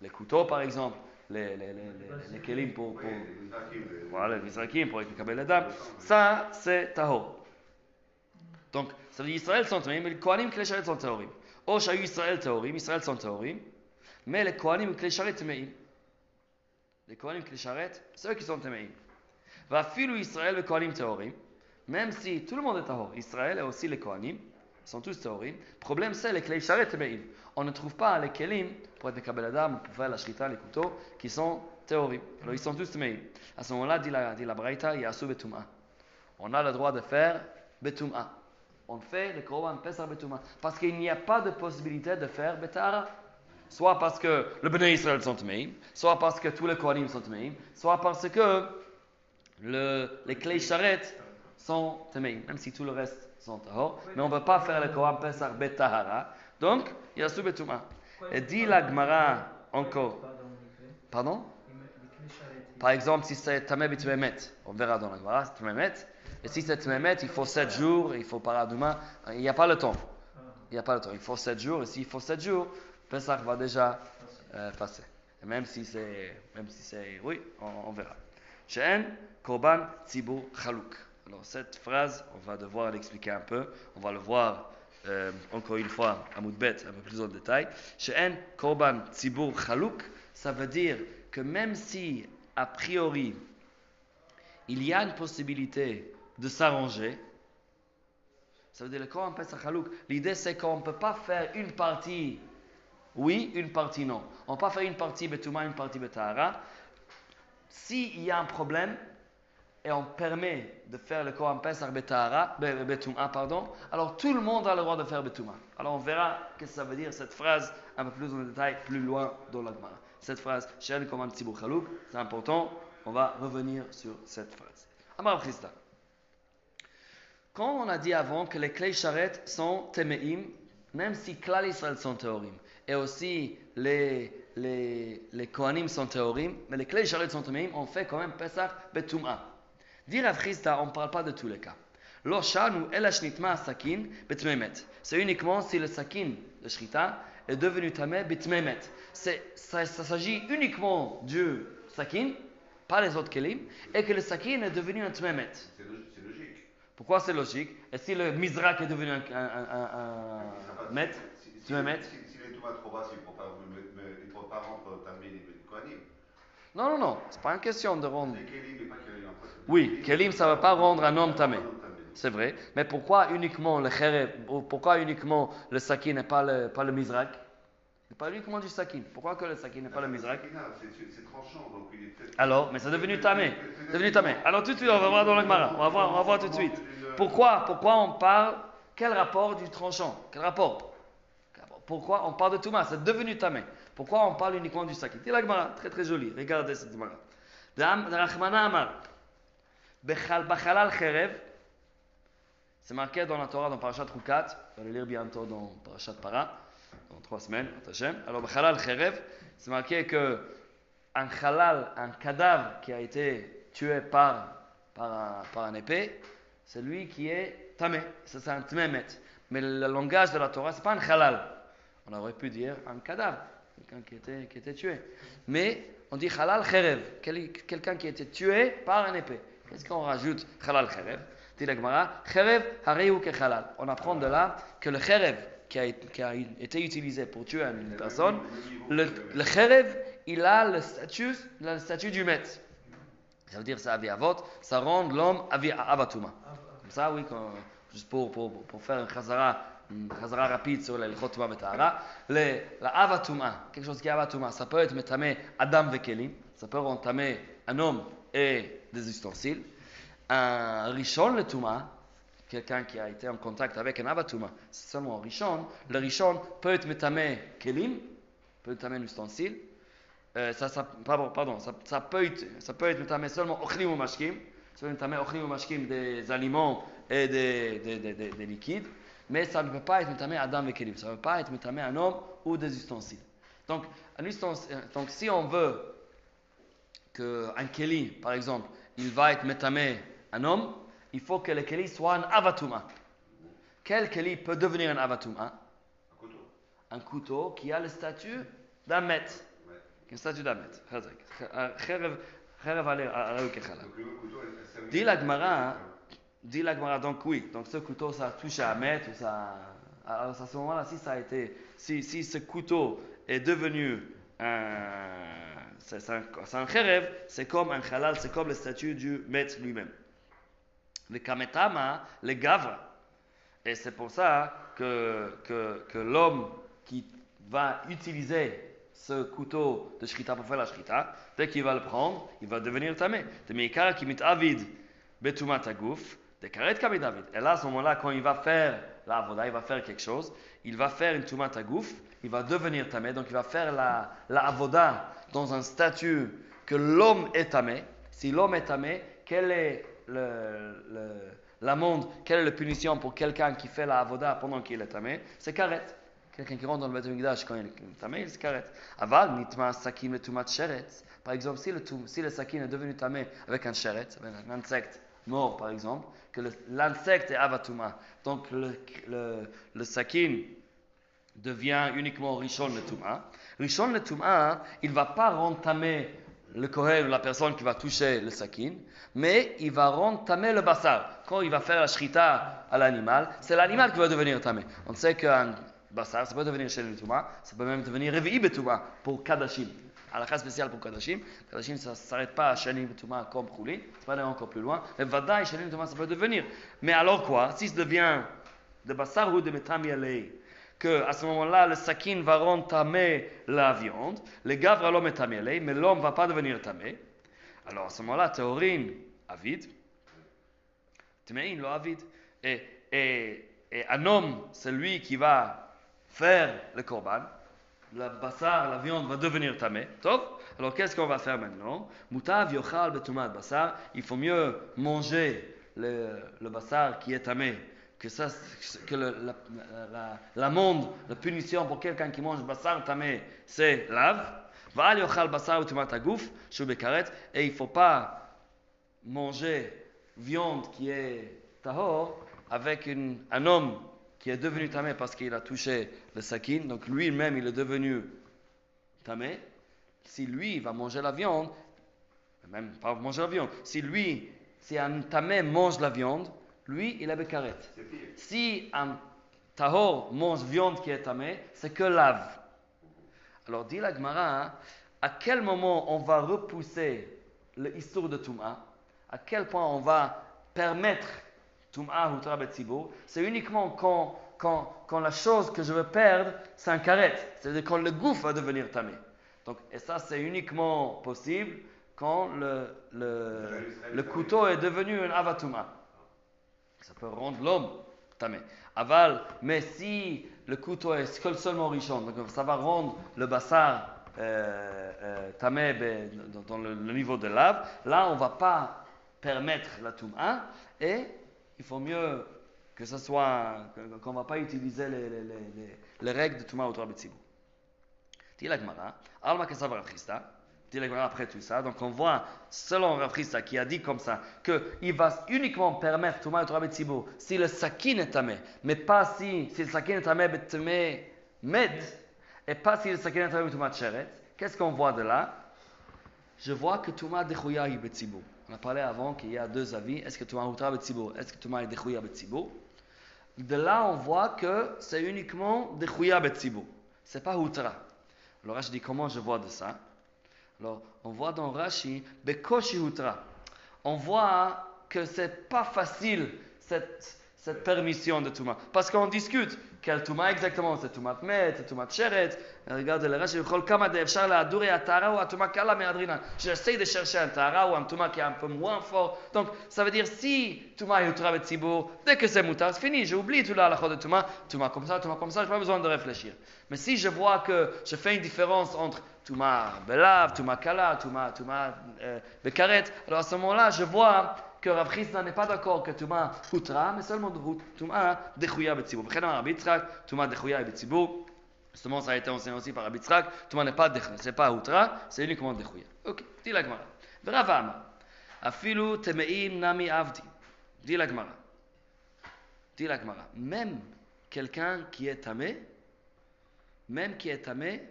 A: les couteaux par exemple, les, les, les, les, kelim pour, pour voilà, les Mizrakim pour être Kabbalat Adam. Ça c'est Tahor. Donc, ça veut dire Israël sont Taorim, mais les Kohanim Klesharet sont Taorim. Osh a Israël Taorim, Israël sont Taorim, mais les Kohanim Klesharet Tameim. Les Kohanim Klesharet, c'est eux qui sont Tameim. Va filu Israël le Kohanim Taorim, même si tout le monde est Tahor, Israël et aussi les Kohanim, ils sont tous Taorim. Problème, c'est les Klesharet Tameim. On ne trouve pas les Kelim pour être Kabel Adam, pour faire la Shrita, les couteaux, qui sont Taorim. Alors, ils sont tous Tameim. À ce moment-là, dit la, dit la Braïta, Yasu Betum'a. On a le droit de faire Betum'a. On fait le korban pesar betum'a. Parce qu'il n'y a pas de possibilité de faire betara. Soit parce que le Bnei Israël sont temeim, soit parce que tous les Kohanim sont temeim, soit parce que le- les clés charrettes sont temeim, même si tout le reste sont tahor. Mais on ne peut pas faire le Korban Pesach betahara. Donc, il y a sous betuma. Et dit la Gemara encore. Pardon? Par exemple, si c'est tamé betmemet, on verra dans la Gemara, c'est. Et si c'est tememet, il faut 7 jours, il faut paradouma. Il n'y a pas le temps. Il n'y a pas le temps. Il faut 7 jours. Et s'il faut 7 jours, Pesach va déjà euh, passer. Même si c'est, même si c'est, oui, on, on verra. She'en korban tzibur chalouk. Alors cette phrase, on va devoir l'expliquer un peu. On va le voir euh, encore une fois à Moudbet, un peu plus en détail. She'en korban tzibur chalouk, ça veut dire que même si a priori il y a une possibilité de s'arranger, ça veut dire le korban pesach chalouk. L'idée c'est qu'on ne peut pas faire une partie oui, une partie non. On ne peut pas faire une partie Betouma, une partie Betahara. S'il y a un problème et on permet de faire le Koran Pesach Betahara, Be- Betouma, pardon, alors tout le monde a le droit de faire Betouma. Alors on verra ce que ça veut dire cette phrase un peu plus en détail, plus loin dans la Gemara. Cette phrase, Shen Koman Tzibur c'est important. On va revenir sur cette phrase. Amar Christa. Quand on a dit avant que les clés charrettes sont Temeim, même si Klal Israël sont Théorim, et aussi les, les, les Kohanim sont Théorim, mais les clés charrettes sont Temeim, on fait quand même Pesach Betum'a. Dire à Christa, on ne parle pas de tous les cas. C'est uniquement si le sakin, le shrita, est devenu tamé betmemet. C'est- Ça, ça s'agit uniquement du sakin, pas les autres kelim, et que le sakin est devenu un tmemet.
C: C'est log- c'est logique.
A: Pourquoi c'est logique? Et si le mizrak est devenu un, un, un, un- met,
C: Si- si-
A: tu veux mettre
C: Si, si les tomates trop pas, me- me- ils pourront pas rendre ta mine et Kohanim.
A: Non, non, non, c'est pas une question de rendre.
C: Les Kélim, pas Kélim. en fait.
A: Oui, kelim, ça ne va pas rendre un homme tamé. C'est vrai. Mais pourquoi uniquement le khereb ou Pourquoi uniquement le sakin et pas le, pas le mizrak C'est pas uniquement du sakin? Pourquoi que le sakin et pas le mizrak
C: C'est- c'est- tranchant, donc il est
A: Alors, mais c'est devenu tamé. C'est devenu tamé. Alors tout de suite, on va voir dans la Gemara. On va voir, on va voir tout de suite. Pourquoi, pourquoi on parle Quel rapport du tranchant? Quel rapport? Pourquoi on parle de Touma? C'est devenu tamé. Pourquoi on parle uniquement du sakin? C'est la Gemara, très très jolie. Regardez cette Gemara. Rachmana Amar. Bachalal Cherev. C'est marqué dans la Torah, dans Parashat Rukat. On va le lire bientôt dans Parashat Para, dans trois semaines. Alors, Bachalal Cherev, c'est marqué que un halal, un cadavre qui a été tué par, par, un, épée, c'est lui qui est tamé. C'est un tmemet. Mais le langage de la Torah, c'est pas un halal. On aurait pu dire un cadavre, quelqu'un qui était, qui était tué. Mais on dit halal cherev, quel- quelqu'un qui était tué par un épée. Qu'est-ce qu'on rajoute halal cherev Dit la Gemara, cherev hareu ke halal. On apprend de là que le cherev qui a, qui a été utilisé pour tuer une personne, le, le cherev, il a le statut, il a le statut du maître. Ça veut dire ça avot, ça rend l'homme avatuma. Comme ça, oui, quand- juste pour, pour, pour faire un chazara, rapide sur les chotuma betahara, le- la avatuma, quelque chose qui est avatuma, ça peut être metamé adam vekelim, ça peut rendre quelqu'un qui a été en contact avec un avatuma, c'est seulement un rishon. Le rishon peut être metamé kelim, peut être metamé un ustensile, euh, ça, pardon, ça, peut être, metamé seulement ochlim ou mashkim, être metamé ochlim ou mashkim des aliments et des, des, des, des- des liquides, mais ça ne peut pas être metamé adam et kelim, ça ne peut pas être metamé un homme ou des ustensiles. Donc, donc si on veut qu'un keli, par exemple, il va être metamé un homme, il faut que le keli soit un avatuma. Quel keli peut devenir un avatuma
C: Un couteau.
A: Un couteau qui a le statut d'un maître.
C: Ouais.
A: Le statut d'un maître.
C: Euh,
A: dit la Gemara, hein. dit la Gemara, donc oui, donc ce couteau ça touche à un maître ou ça. Alors à ce moment-là, si si, si ce couteau est devenu un, c'est un, un c'est comme un halal, c'est comme le statut du maître lui-même. Le kametama, le gavra, et c'est pour ça que, que, l'homme qui va utiliser ce couteau de shrita pour faire la shrita, dès qu'il va le prendre, il va devenir tamé. Et là, à ce moment-là, quand il va faire la avoda, il va faire quelque chose, il va faire une tumat aguf, il va devenir tamé, donc il va faire la, la avoda dans un statut que l'homme est tamé. Si l'homme est tamé, quel est le, le, l'amende, quelle est la punition pour quelqu'un qui fait la avoda pendant qu'il est tamé? C'est karet. Quelqu'un qui rentre dans le Beth Amikdash quand il est tamé, se karet. Aval, nitma sakin le tumat sheretz. Par exemple, si le, sakin est devenu tamé avec un sheretz, avec un insecte mort par exemple, que l'insecte est avatuma, donc le, le, sakin devient uniquement Rishon le Tum'a. Rishon le Tum'a, il ne va pas rendre tamé le Kohen la personne qui va toucher le sakin, mais il va rendre tamé le bassar. Quand il va faire la shrita à l'animal, c'est l'animal qui va devenir tamé. On sait qu'un bassar, ça peut devenir chez le Tum'a, ça peut même devenir Revi'i Betuma pour Kadashim. La spéciale pour Kadashim. Kadashim, ça ne s'arrête pas à Shalim Betuma comme Khoulin, ça peut aller encore plus loin. Mais Vadaï, Shalim Betuma, ça peut devenir. Mais alors quoi? Si ça devient de bassar ou de metami alei, que à ce moment-là, le sakin va rendre tamé la viande, le gavre l'homme est tamé alei, mais l'homme ne va pas devenir tamé. Alors à ce moment-là, théorine, avide, tméin, lo avide. Et, et, et un homme, c'est lui qui va faire le korban. La bassar, la viande va devenir tamé. Alors qu'est-ce qu'on va faire maintenant? Moutav yochal betumat bassar. Il faut mieux manger le, le bassar qui est tamé que ça, la, la, monde, la punition pour quelqu'un qui mange bassar tamé, c'est lave. Et il faut pas manger viande qui est tahor avec une- un homme qui est devenu tamé parce qu'il a touché le sakin, donc lui-même il est devenu tamé. Si lui va manger la viande, même pas manger la viande, si lui, si un tamé mange la viande, lui il est bekaret. Si un tahor mange viande qui est tamée, c'est que lave. Alors dit la Gemara, hein, à quel moment on va repousser le histoire de Touma À quel point on va permettre Touma ou Trabet Tzibour C'est uniquement quand, quand, quand la chose que je veux perdre, c'est un karet. C'est-à-dire quand le gouffre va devenir tamé. Donc, et ça, c'est uniquement possible quand le, le, le couteau est devenu un avatuma. Ça peut rendre l'homme tamé. Aval, mais si le couteau est seul- seulement richon, donc ça va rendre le bassar euh, euh, tamé ben, dans, le, niveau de lave, là on va pas permettre la touma et il faut mieux que ce soit, qu'on ne va pas utiliser les, les, les, les- les règles de touma au Trabetsibou. Dit la Gemara, Alma Kesav Rav Gemara après tout ça, donc on voit, selon Rav qui a dit comme ça, qu'il va uniquement permettre Touma et Torah si le sakin est tamé, mais pas si, si le sakin est tamé, betamé met, et pas si le sakin est Tumat Sheret, qu'est-ce qu'on voit de là? Je vois que Tumat Dechouya est Betzibur. On a parlé avant qu'il y a deux avis. Est-ce que Tumat Outra Betzibur? Est-ce que Tumat est Dechouya Betzibur? De là, on voit que c'est uniquement Dechouya Betzibur. C'est pas Outra. Alors Rashi dit comment je vois de ça? Alors, on voit dans Rashi, Bekoshi Outra. On voit que c'est pas facile cette, cette permission de Touma. Parce qu'on discute quel Touma exactement, c'est Touma Met, c'est Touma Cheret. Regardez le Rashi, Chol Kama de chercher un Tara ou un Touma qui est un peu moins fort. Donc, ça veut dire si Touma est Outra Betzibur, dès que c'est Moutar, c'est fini, j'oublie tout là la de Touma. Touma comme ça, Touma comme ça, j'ai pas besoin de réfléchir. Mais si je vois que je fais une différence entre Touma Belav, Touma Kala, Touma, Touma euh, Bekaret, alors à ce moment-là, je vois que Rav Chisda n'est pas d'accord que Touma Hutra, mais seulement Touma Dechouya. B'chen Rabbi Yitzhak, Touma Dechouya Betzibur. Justement, ça a été enseigné aussi par Rabbi Yitzhak. Touma n'est pas Dechouya, c'est pas Hutra, c'est uniquement Dechouya. Ok, dit la Gemara. V'Rav Amar, Afilu Temeim Nami Avdi. Dit la Gemara. Dit la Gemara. Même quelqu'un qui est tamé, même qui est tamé,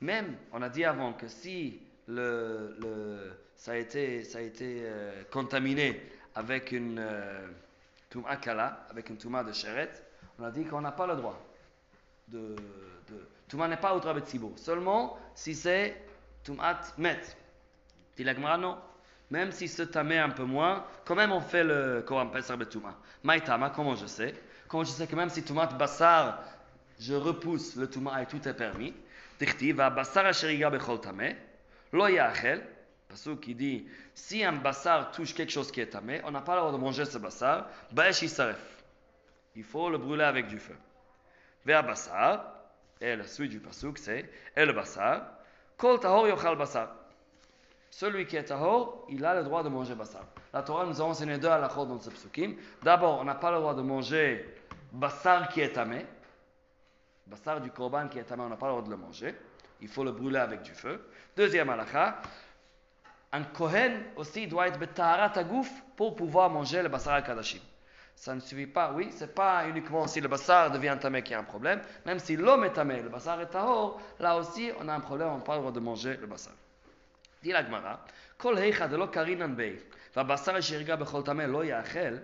A: même, on a dit avant que si le, ça a été, ça a été euh, contaminé avec une euh, touma avec une touma de cheret, on a dit qu'on n'a pas le droit de. de touma n'est pas outra betzibur, seulement si c'est toumat met. Dit non. Même si se tamé un peu moins, quand même on fait le Koram Pesar Betouma. Maïtama, comment je sais? Comment je sais que même si toumat bassar, je repousse le touma et tout est permis? Tichti, va bassar asheriga bechol tamé, lo yachel, Pasuk qui dit si un bassar touche quelque chose qui est tamé, on n'a pas le droit de manger ce bassar, baesh yisaref. Il faut le brûler avec du feu. Vers bassar, et la suite du pasuk c'est et le bassar, kol tahor yochal bassar. Celui qui est tahor, il a le droit de manger bassar. La Torah nous a enseigné deux halachot dans ce psukim. D'abord, on n'a pas le droit de manger bassar qui est tamé. Bassar du korban qui est tamé, on n'a pas le droit de le manger. Il faut le brûler avec du feu. Deuxième halakha, un Kohen aussi doit être betaharat agouf pour pouvoir manger le bassar al-kadashim. Ça ne suffit pas, oui, c'est pas uniquement si le bassar devient tamé qu'il y a un problème. Même si l'homme est tamé, le bassar est tahor, là aussi on a un problème, on n'a pas le droit de manger le bassar. Dit la Gemara, כל היכא דלא קרינן בי, והבשר אשר ירגע בכל טמא לא יאכל,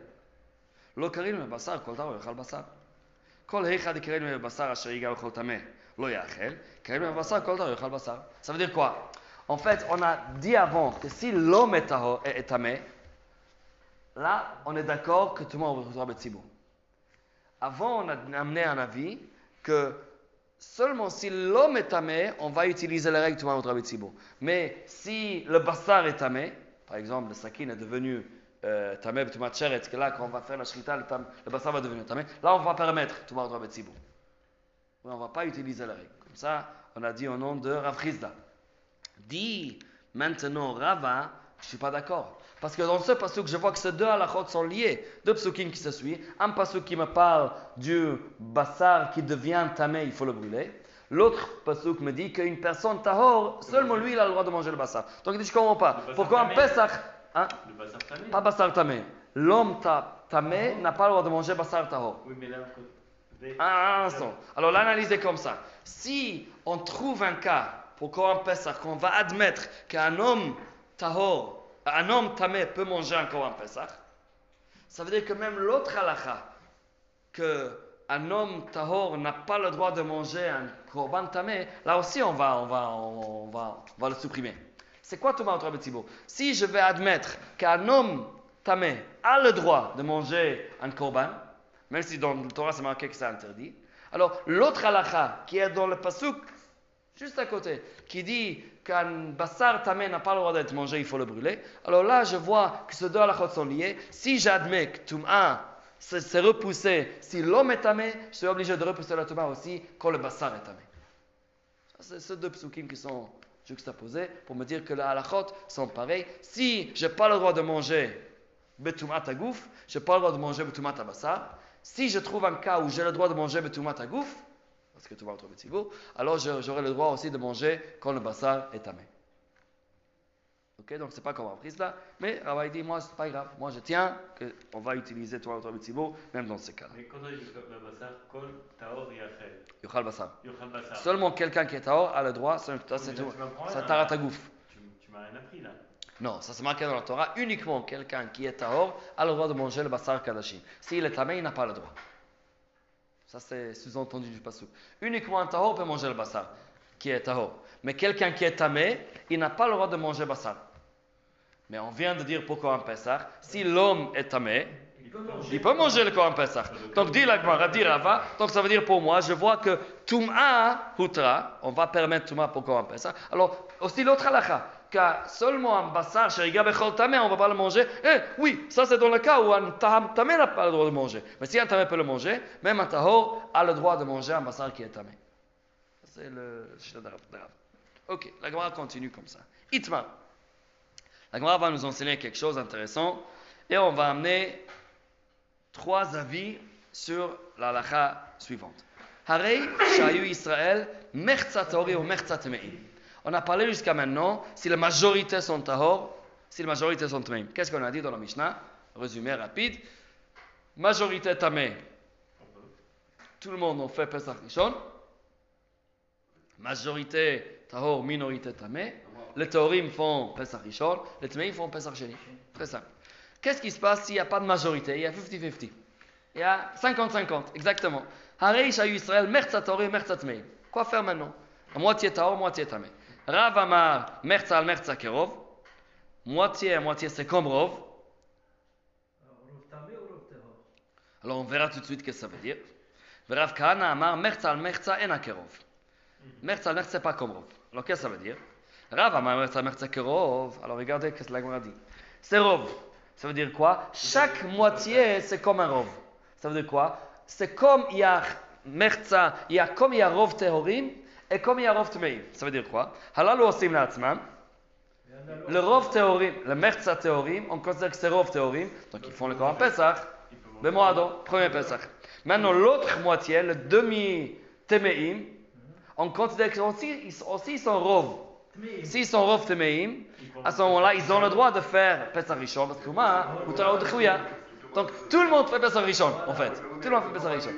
A: לא קרין בבשר, כל טהור יאכל בשר. כל היכא דקרין בבשר אשר ירגע בכל טמא לא יאכל, קרין בבשר, כל טהור יאכל בשר. Ça veut dire quoi En fait, on a dit avant que si l'homme est, tahor- est, est tamé, là, on est d'accord que tout le monde reçoit Betsibou. Avant, on a amené un avis que seulement si l'homme est tamé, on va utiliser les règles de Tumat Betsibou. Mais si le bassar est tamé, par exemple, le sakin est devenu euh, tamé Tumat Sheret, que là, quand on va faire la shrita, le, le va devenir tamé, là, on va permettre Tumat Betsibou. Mais on ne va pas utiliser les règles. Comme ça, on a dit au nom de Rav Chizda. Dit maintenant Rava, je ne suis pas d'accord. Parce que dans ce pasuk, je vois que ces deux halachot sont liés. Deux psukim qui se suivent. Un pasuk qui me parle du bassar qui devient tamé, il faut le brûler. L'autre pasuk me dit qu'une personne tahor, seulement lui, il a le droit de manger le bassar. Donc il dit, je ne comprends pas. Pourquoi un
D: tamé.
A: Pesach, hein,
D: Le tamé
A: pas bassar tamé, l'homme ta- tamé n'a pas le droit de manger bassar tahor.
D: Oui, mais là, côté-
A: Un instant. Alors l'analyse est comme ça. Si on trouve un cas pour Coran Pessah qu'on va admettre qu'un homme tahor, un homme tamé peut manger un Coran Pessah, ça veut dire que même l'autre halakha, que un homme tahor n'a pas le droit de manger un Korban tamé, là aussi on va, on va, on va, on va le supprimer. C'est quoi Thomas Otra Betsibo Si je vais admettre qu'un homme tamé a le droit de manger un Korban, même si dans le Torah c'est marqué que c'est interdit, alors l'autre halakha qui est dans le pasuk juste à côté, qui dit qu'un bassar tamé n'a pas le droit d'être mangé, il faut le brûler. Alors là, je vois que ces deux halakhot sont liés. Si j'admets que Touma c'est repoussé, si l'homme est tamé, je suis obligé de repousser la Touma aussi quand le bassar est tamé. C'est ces deux psukim qui sont juxtaposés pour me dire que les halakhot sont pareils. Si je n'ai pas le droit de manger betoumat à gouf, je n'ai pas le droit de manger betoumat à bassar. Si je trouve un cas où j'ai le droit de manger betoumat à gouf, parce que tout va retrouver alors j'aurai le droit aussi de manger quand le bassar est tamé. Ok, donc c'est pas comme on a cela, mais Rabbi dit moi c'est pas grave, moi je tiens qu'on va utiliser Torah Torah Mitzvot même dans ces cas-là.
D: Mais
A: Yochal
D: Bassar.
A: Seulement quelqu'un qui est Taor a le droit, ça c'est tout. Ça t'arrête à.
D: Tu m'as rien appris là.
A: Non, ça c'est marqué dans la Torah, uniquement quelqu'un qui est Taor a le droit de manger le Bassar Kadashim. S'il est tamé, il n'a pas le droit. Ça c'est sous-entendu du passou. Uniquement un Taor peut manger le Bassar qui est Taor. Mais quelqu'un qui est tamé, il n'a pas le droit de manger Bassar. Mais on vient de dire pourquoi un Pessah. Si l'homme est Tamé,
B: Il peut manger.
A: il peut manger le Kohen Pessah. Donc, dit la Gemara, dit Rava, donc ça veut dire pour moi, je vois que Tum'a Hutra, on va permettre Tum'a pour Kohen Pessah. Alors, aussi l'autre halakha, que seulement un bassar, sheriga bechol tamé, on ne va pas le manger. Eh, oui, ça c'est dans le cas où un tamé n'a pas le droit de manger. Mais si un tamé peut le manger, même un tahor a le droit de manger un bassar qui est tamé. C'est le. Ok, la Gemara continue comme ça. Itma. La Gemara va nous enseigner quelque chose d'intéressant et on va amener trois avis sur la halakha suivante. Israël. On a parlé jusqu'à maintenant si la majorité sont tahor, si la majorité sont. Qu'est-ce qu'on a dit dans la Mishnah? Résumé rapide. Majorité tamé. Tout le monde en fait Pesach Rishon. Majorité tahor, minorité tamé. Les tahorim font Pesach les tameim font Pesach Sheni. Très simple. Qu'est-ce qui se passe s'il n'y a pas de majorité? Il y a 50-50. Il y a 50-50, exactement. Harei Shayu Israël, Merza Toré, Merza Tmeim. Quoi faire maintenant? La moitié Taor, moitié Tamé. Rav Amar, Merza al Merza Kerov. Moitié à moitié, c'est comme Rov.
B: Tahor
A: Alors on verra tout de suite ce que ça veut dire. Rav Kahana Amar, Merza al Merza en Kerov. Merza al Merza, c'est pas comme Rov. Alors qu'est-ce que ça veut dire? Rav. Alors regardez ce que la Gemara dit. C'est Rov. Ça veut dire quoi? Chaque moitié, c'est comme un Rov. Ça veut dire quoi? C'est comme il y a Merza, il y a comme il y a Rov Tehorim et comme il y a Rov Tmeim. Ça veut dire quoi? Osim la'atzmam. Le Rov Tehorim, le Merza Tehorim, on considère que c'est Rov Tehorim, donc ils font le Koran Pesach. Bemoado, premier Pesach. Maintenant, l'autre moitié, le demi-Temeim, on considère qu'ils aussi, ils sont- aussi ils sont Rov.
B: Tmeim.
A: S'ils sont Rov Temeim, à ce moment-là, ils ont le droit de faire Pesach Rishon, parce que ou Torah ou Dechouya. Donc, tout le monde fait Pesach Rishon, en fait. Tout le monde fait Pesach Rishon.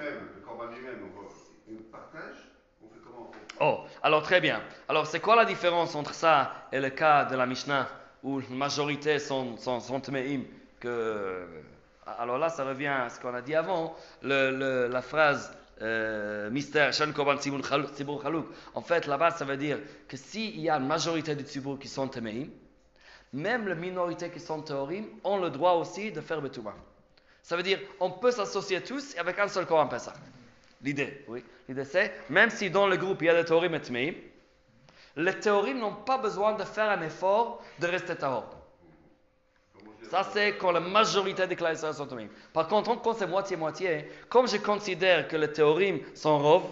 A: Oh, alors très bien. Alors, c'est quoi la différence entre ça et le cas de la Mishnah, où la majorité sont, sont, sont Temeim, que... Alors là, ça revient à ce qu'on a dit avant, le- le- la phrase euh, mystère. En fait, là-bas, ça veut dire que s'il y a une majorité du Tzibur qui sont Temeim, même les minorités qui sont Teorim ont le droit aussi de faire Betouma. Ça veut dire, on peut s'associer tous avec un seul Korban Pesach. L'idée, oui. L'idée c'est, même si dans le groupe il y a des Teorim et les Teorim n'ont pas besoin de faire un effort de rester Tahor. Ça, c'est quand la majorité des classes sont Tmeim. Par contre, quand c'est moitié-moitié, comme je considère que les Teorim sont Rov,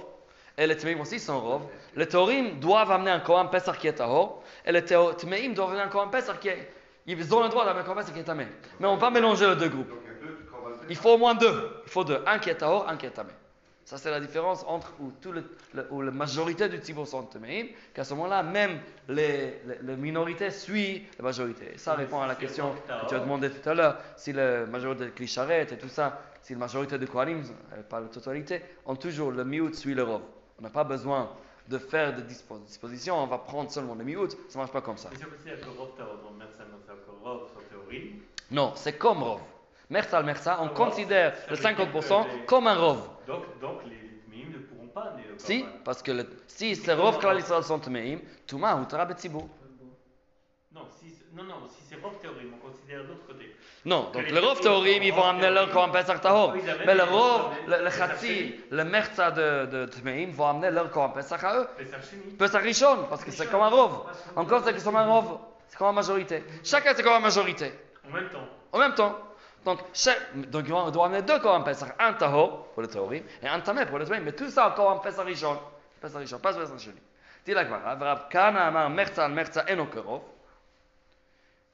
A: et les Tmeim aussi sont Rov, les Teorim doivent amener un Kohan Pesach qui est Tahor, et les Tmeim doivent amener un Kohan Pesach qui est. Ils ont le droit d'amener un Kohan Pesach qui est Tamé. Mais on va mélanger les deux groupes.
C: Il
A: faut au moins deux. Il faut deux. Un qui est Tahor, un qui est Tamé. Ça, c'est la différence entre où, tout le, le- où la majorité du Tzibur sont Taméim, qu'à ce moment-là, même les, les, les minorités suivent la majorité. Ça répond à la question que tu as demandé tout à l'heure. Si la majorité de Klisharet et tout ça, si la majorité de Kohanim, euh, pas la totalité, ont toujours le miout suit le Rov. On n'a pas besoin de faire des dispo- dispositions, on va prendre seulement le miout. Ça ne marche pas comme ça. Non, c'est comme Rov. Mersa al Mersa, on considère le
D: veut dire
A: 50%
D: que les-
A: comme un Rov.
D: donc, donc les Tmeim ne pourront pas le
A: Si, parce que le- si c'est Rov Klal Israël sont Tameim, Touma ou Tara Betzibur.
D: Non, si, non, non, si c'est Rov Théorim, on considère l'autre côté.
A: Non, donc le Rov
D: Théorim
A: ils vont amener leur
D: Théorim.
A: Koran Pesach Tahor. Mais le Rov, le,
D: amènent
A: le Merza de, de Tmeim vont amener leur Koran Pesach à eux.
D: Pesach
A: Rishon, parce que c'est comme un Rov. Encore, c'est que c'est comme un Rov. C'est comme une majorité. Chacun, c'est comme une majorité.
D: En même temps.
A: En même temps. Donc, donc ils doivent amener deux Koran Pesach. Un Tahor pour le Théorim et un Tamé pour le Tmeim. Mais tout ça en Pesach Rishon. Pesach Rishon, pas Pesach Sheni. Dis la Gemara, Vrav Kana Amar Merza al Merza eno que Rov.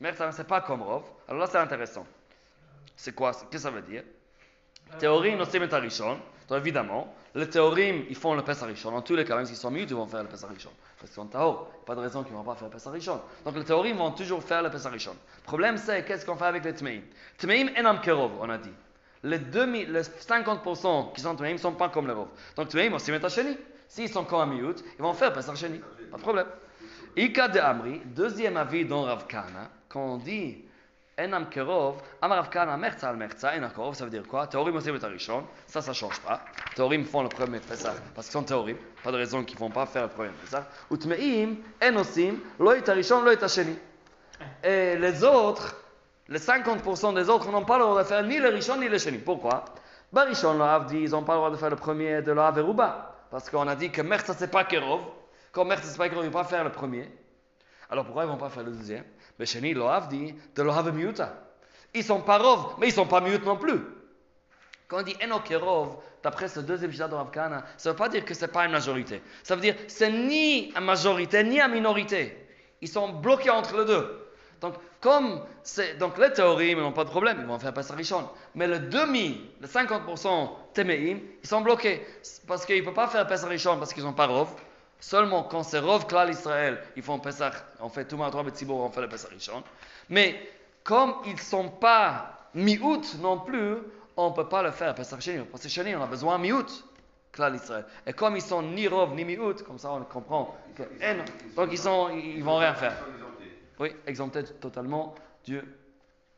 A: Merza, c'est pas comme Rov. Alors là, c'est intéressant. C'est quoi? Qu'est-ce que ça veut dire? Théorim, nosim et Arishon. Donc évidemment, les théorim, ils font le Pesach Rishon. Dans tous les cas, même s'ils sont mutes, ils vont faire le Pesach Rishon. Parce qu'ils sont. Pas de raison qu'ils ne vont pas faire Pessah Rishon. Donc les théorim vont toujours faire le Pessah problème c'est qu'est-ce qu'on fait avec les Tmeim? Tmeim enam kerov, on a dit. Les, 2000, les 50% qui sont Tmeim ne sont pas comme les Rov. Donc Tmeim aussi mettent Sheni. S'ils sont comme un miout, ils vont faire Pessah Sheni. Pas de problème. Ika de Amri, deuxième avis dans Rav Kana, quand on dit Enam Kerov, Amar Rav Kana, Merza al Merza, Enam Kerov, ça veut dire quoi Théorim aussi le Rishon, ça, ça change pas. Théorim font le premier Pessah, parce qu'ils sont Théorim, pas de raison qu'ils ne vont pas faire le premier Pessah. Ou Tmeim, Enosim, Loït Rishon, Loït Sheni. Et les autres, les 50% des autres n'ont pas le droit de faire ni le Rishon ni le Sheni. Pourquoi Barishon, le Havdi, ils n'ont pas le droit de faire le premier de la Veruba. Parce qu'on a dit que Merza, c'est pas Kerov. Comme Merza, c'est pas Kerov, ils ne vont pas faire le premier. Alors pourquoi ils ne vont pas faire le deuxième Mais Sheni, le Havdi, de le Have Miuta. Ils sont pas Rov, mais ils sont pas Miut non plus. Quand on dit Enokerov, d'après ce deuxième Jida de Rav Kana, ça veut pas dire que ce n'est pas une majorité. Ça veut dire c'est ni une majorité ni une minorité. Ils sont bloqués entre les deux. Donc, comme c'est, donc les théories, ils n'ont pas de problème, ils vont faire Pessah Rishon. Mais le demi, le 50% Temeim, ils sont bloqués. Parce qu'ils ne peuvent pas faire Pessah Rishon parce qu'ils n'ont pas Rov. Seulement quand c'est Rov Klal Israël, ils font Pessah, on fait tout Touma Betzibor, on fait le Pessah Rishon. Mais comme ils ne sont pas mi-août non plus, on ne peut pas le faire Pessah Sheni. Parce que Sheni, on a besoin mi-août. Klal Israël. Et comme ils sont ni Rov ni mi-août, comme ça on comprend. Eh non. donc ils sont, ils vont rien faire.
C: Ils sont exemptés.
A: Oui, exempté totalement Dieu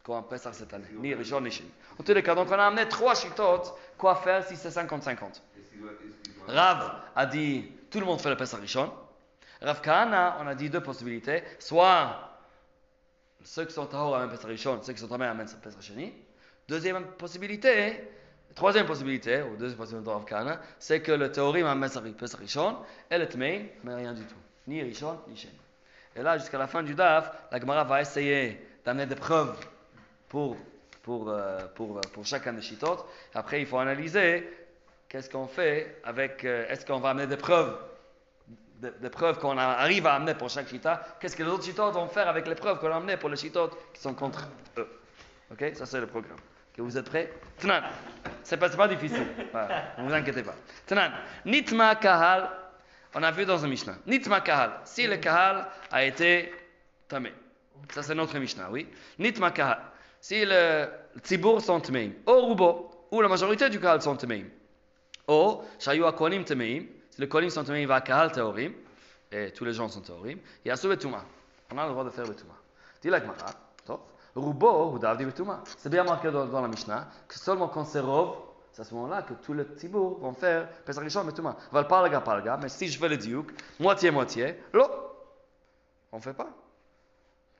A: qu'on appelle ça cette année. Ni Rishon ni Sheni. En tous les cas, donc on a amené trois chitotes. Quoi faire si c'est 50-50
C: Est-ce qu'ils doivent- est-ce qu'ils doivent-
A: Rav a dit tout le monde fait le Pessah Rishon. Rav Kahana, on a dit deux possibilités. Soit ceux qui sont tahor amènent Pessah Rishon, ceux qui sont tamés amènent Pessah Sheni. Deuxième possibilité, troisième possibilité, ou deuxième possibilité de Rav Kahana, c'est que le théorim amène Pessah Rishon et le Tmeim, mais rien du tout. Ni Rishon, ni Sheni. Et là, jusqu'à la fin du DAF, la Gemara va essayer d'amener des preuves pour, pour, euh, pour, pour chacun des chitotes. Après, il faut analyser qu'est-ce qu'on fait avec. euh, Est-ce qu'on va amener des preuves? Des, preuves qu'on arrive à amener pour chaque chita Qu'est-ce que les autres chitotes vont faire avec les preuves qu'on a amenées pour les chitotes qui sont contre eux? Ok? Ça, c'est le programme. Ok, vous êtes prêts? Tanan. C'est pas, pas difficile. Ne vous inquiétez pas. Nitma kahal. On a vu dans un Mishnah. Nitma kahal. Si le kahal a été tamé. Ça, c'est notre Mishnah, oui. Nitma kahal. Si le, tzibour sont tameim. Ou rubo. Ou la majorité du kahal sont tameim. Ou, shayu akonim tameim. Si les sont va kahal teorim. Et tous les gens sont teorim. Et asou betuma. On a le droit de faire betuma. Dis la Gemara. Top. Rubo, ou davdi betuma. C'est bien marqué dans, dans la Mishnah que seulement quand c'est rov, c'est à ce moment-là que tous les tzibour vont faire Pesach Rishon betuma. Val palga palga. Mais si je fais le diouk, moitié-moitié, lo. On fait pas.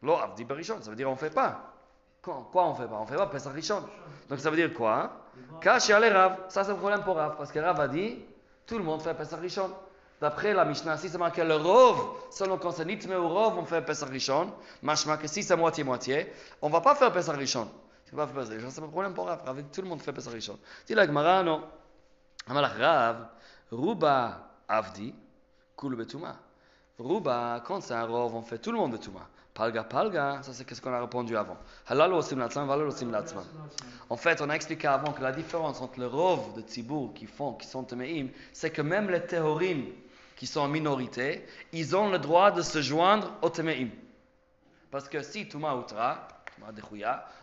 A: Lo avdi berishon. Ça veut dire on fait pas. Quoi, quoi on fait pas On fait pas Pesach Rishon. Donc ça veut dire quoi Kashi ale Rav. Ça c'est le problème pour Rav. Parce que Rav a dit tout le monde fait Pesach Rishon. D'après la Mishnah, si c'est marqué le Rov, selon quand c'est Nitme ou Rov, on fait Pesach Rishon. Mashma que si c'est moitié-moitié, on va pas faire Pesach Rishon. Tu. C'est le problème pour Rav. Rav tout le monde fait Pesach Rishon. Dis la Gemara, non. Amalach Rav, Ruba Avdi, Kul Betuma. Ruba, quand c'est un Rov, on fait tout le monde Betuma. Palga, Palga, ça c'est ce qu'on a répondu avant. Halal osim valal osim. En fait, on a expliqué avant que la différence entre le rov de Tzibour qui font, qui sont Temeim, c'est que même les Théorim qui sont en minorité, ils ont le droit de se joindre aux Temeim. Parce que si Touma Outra,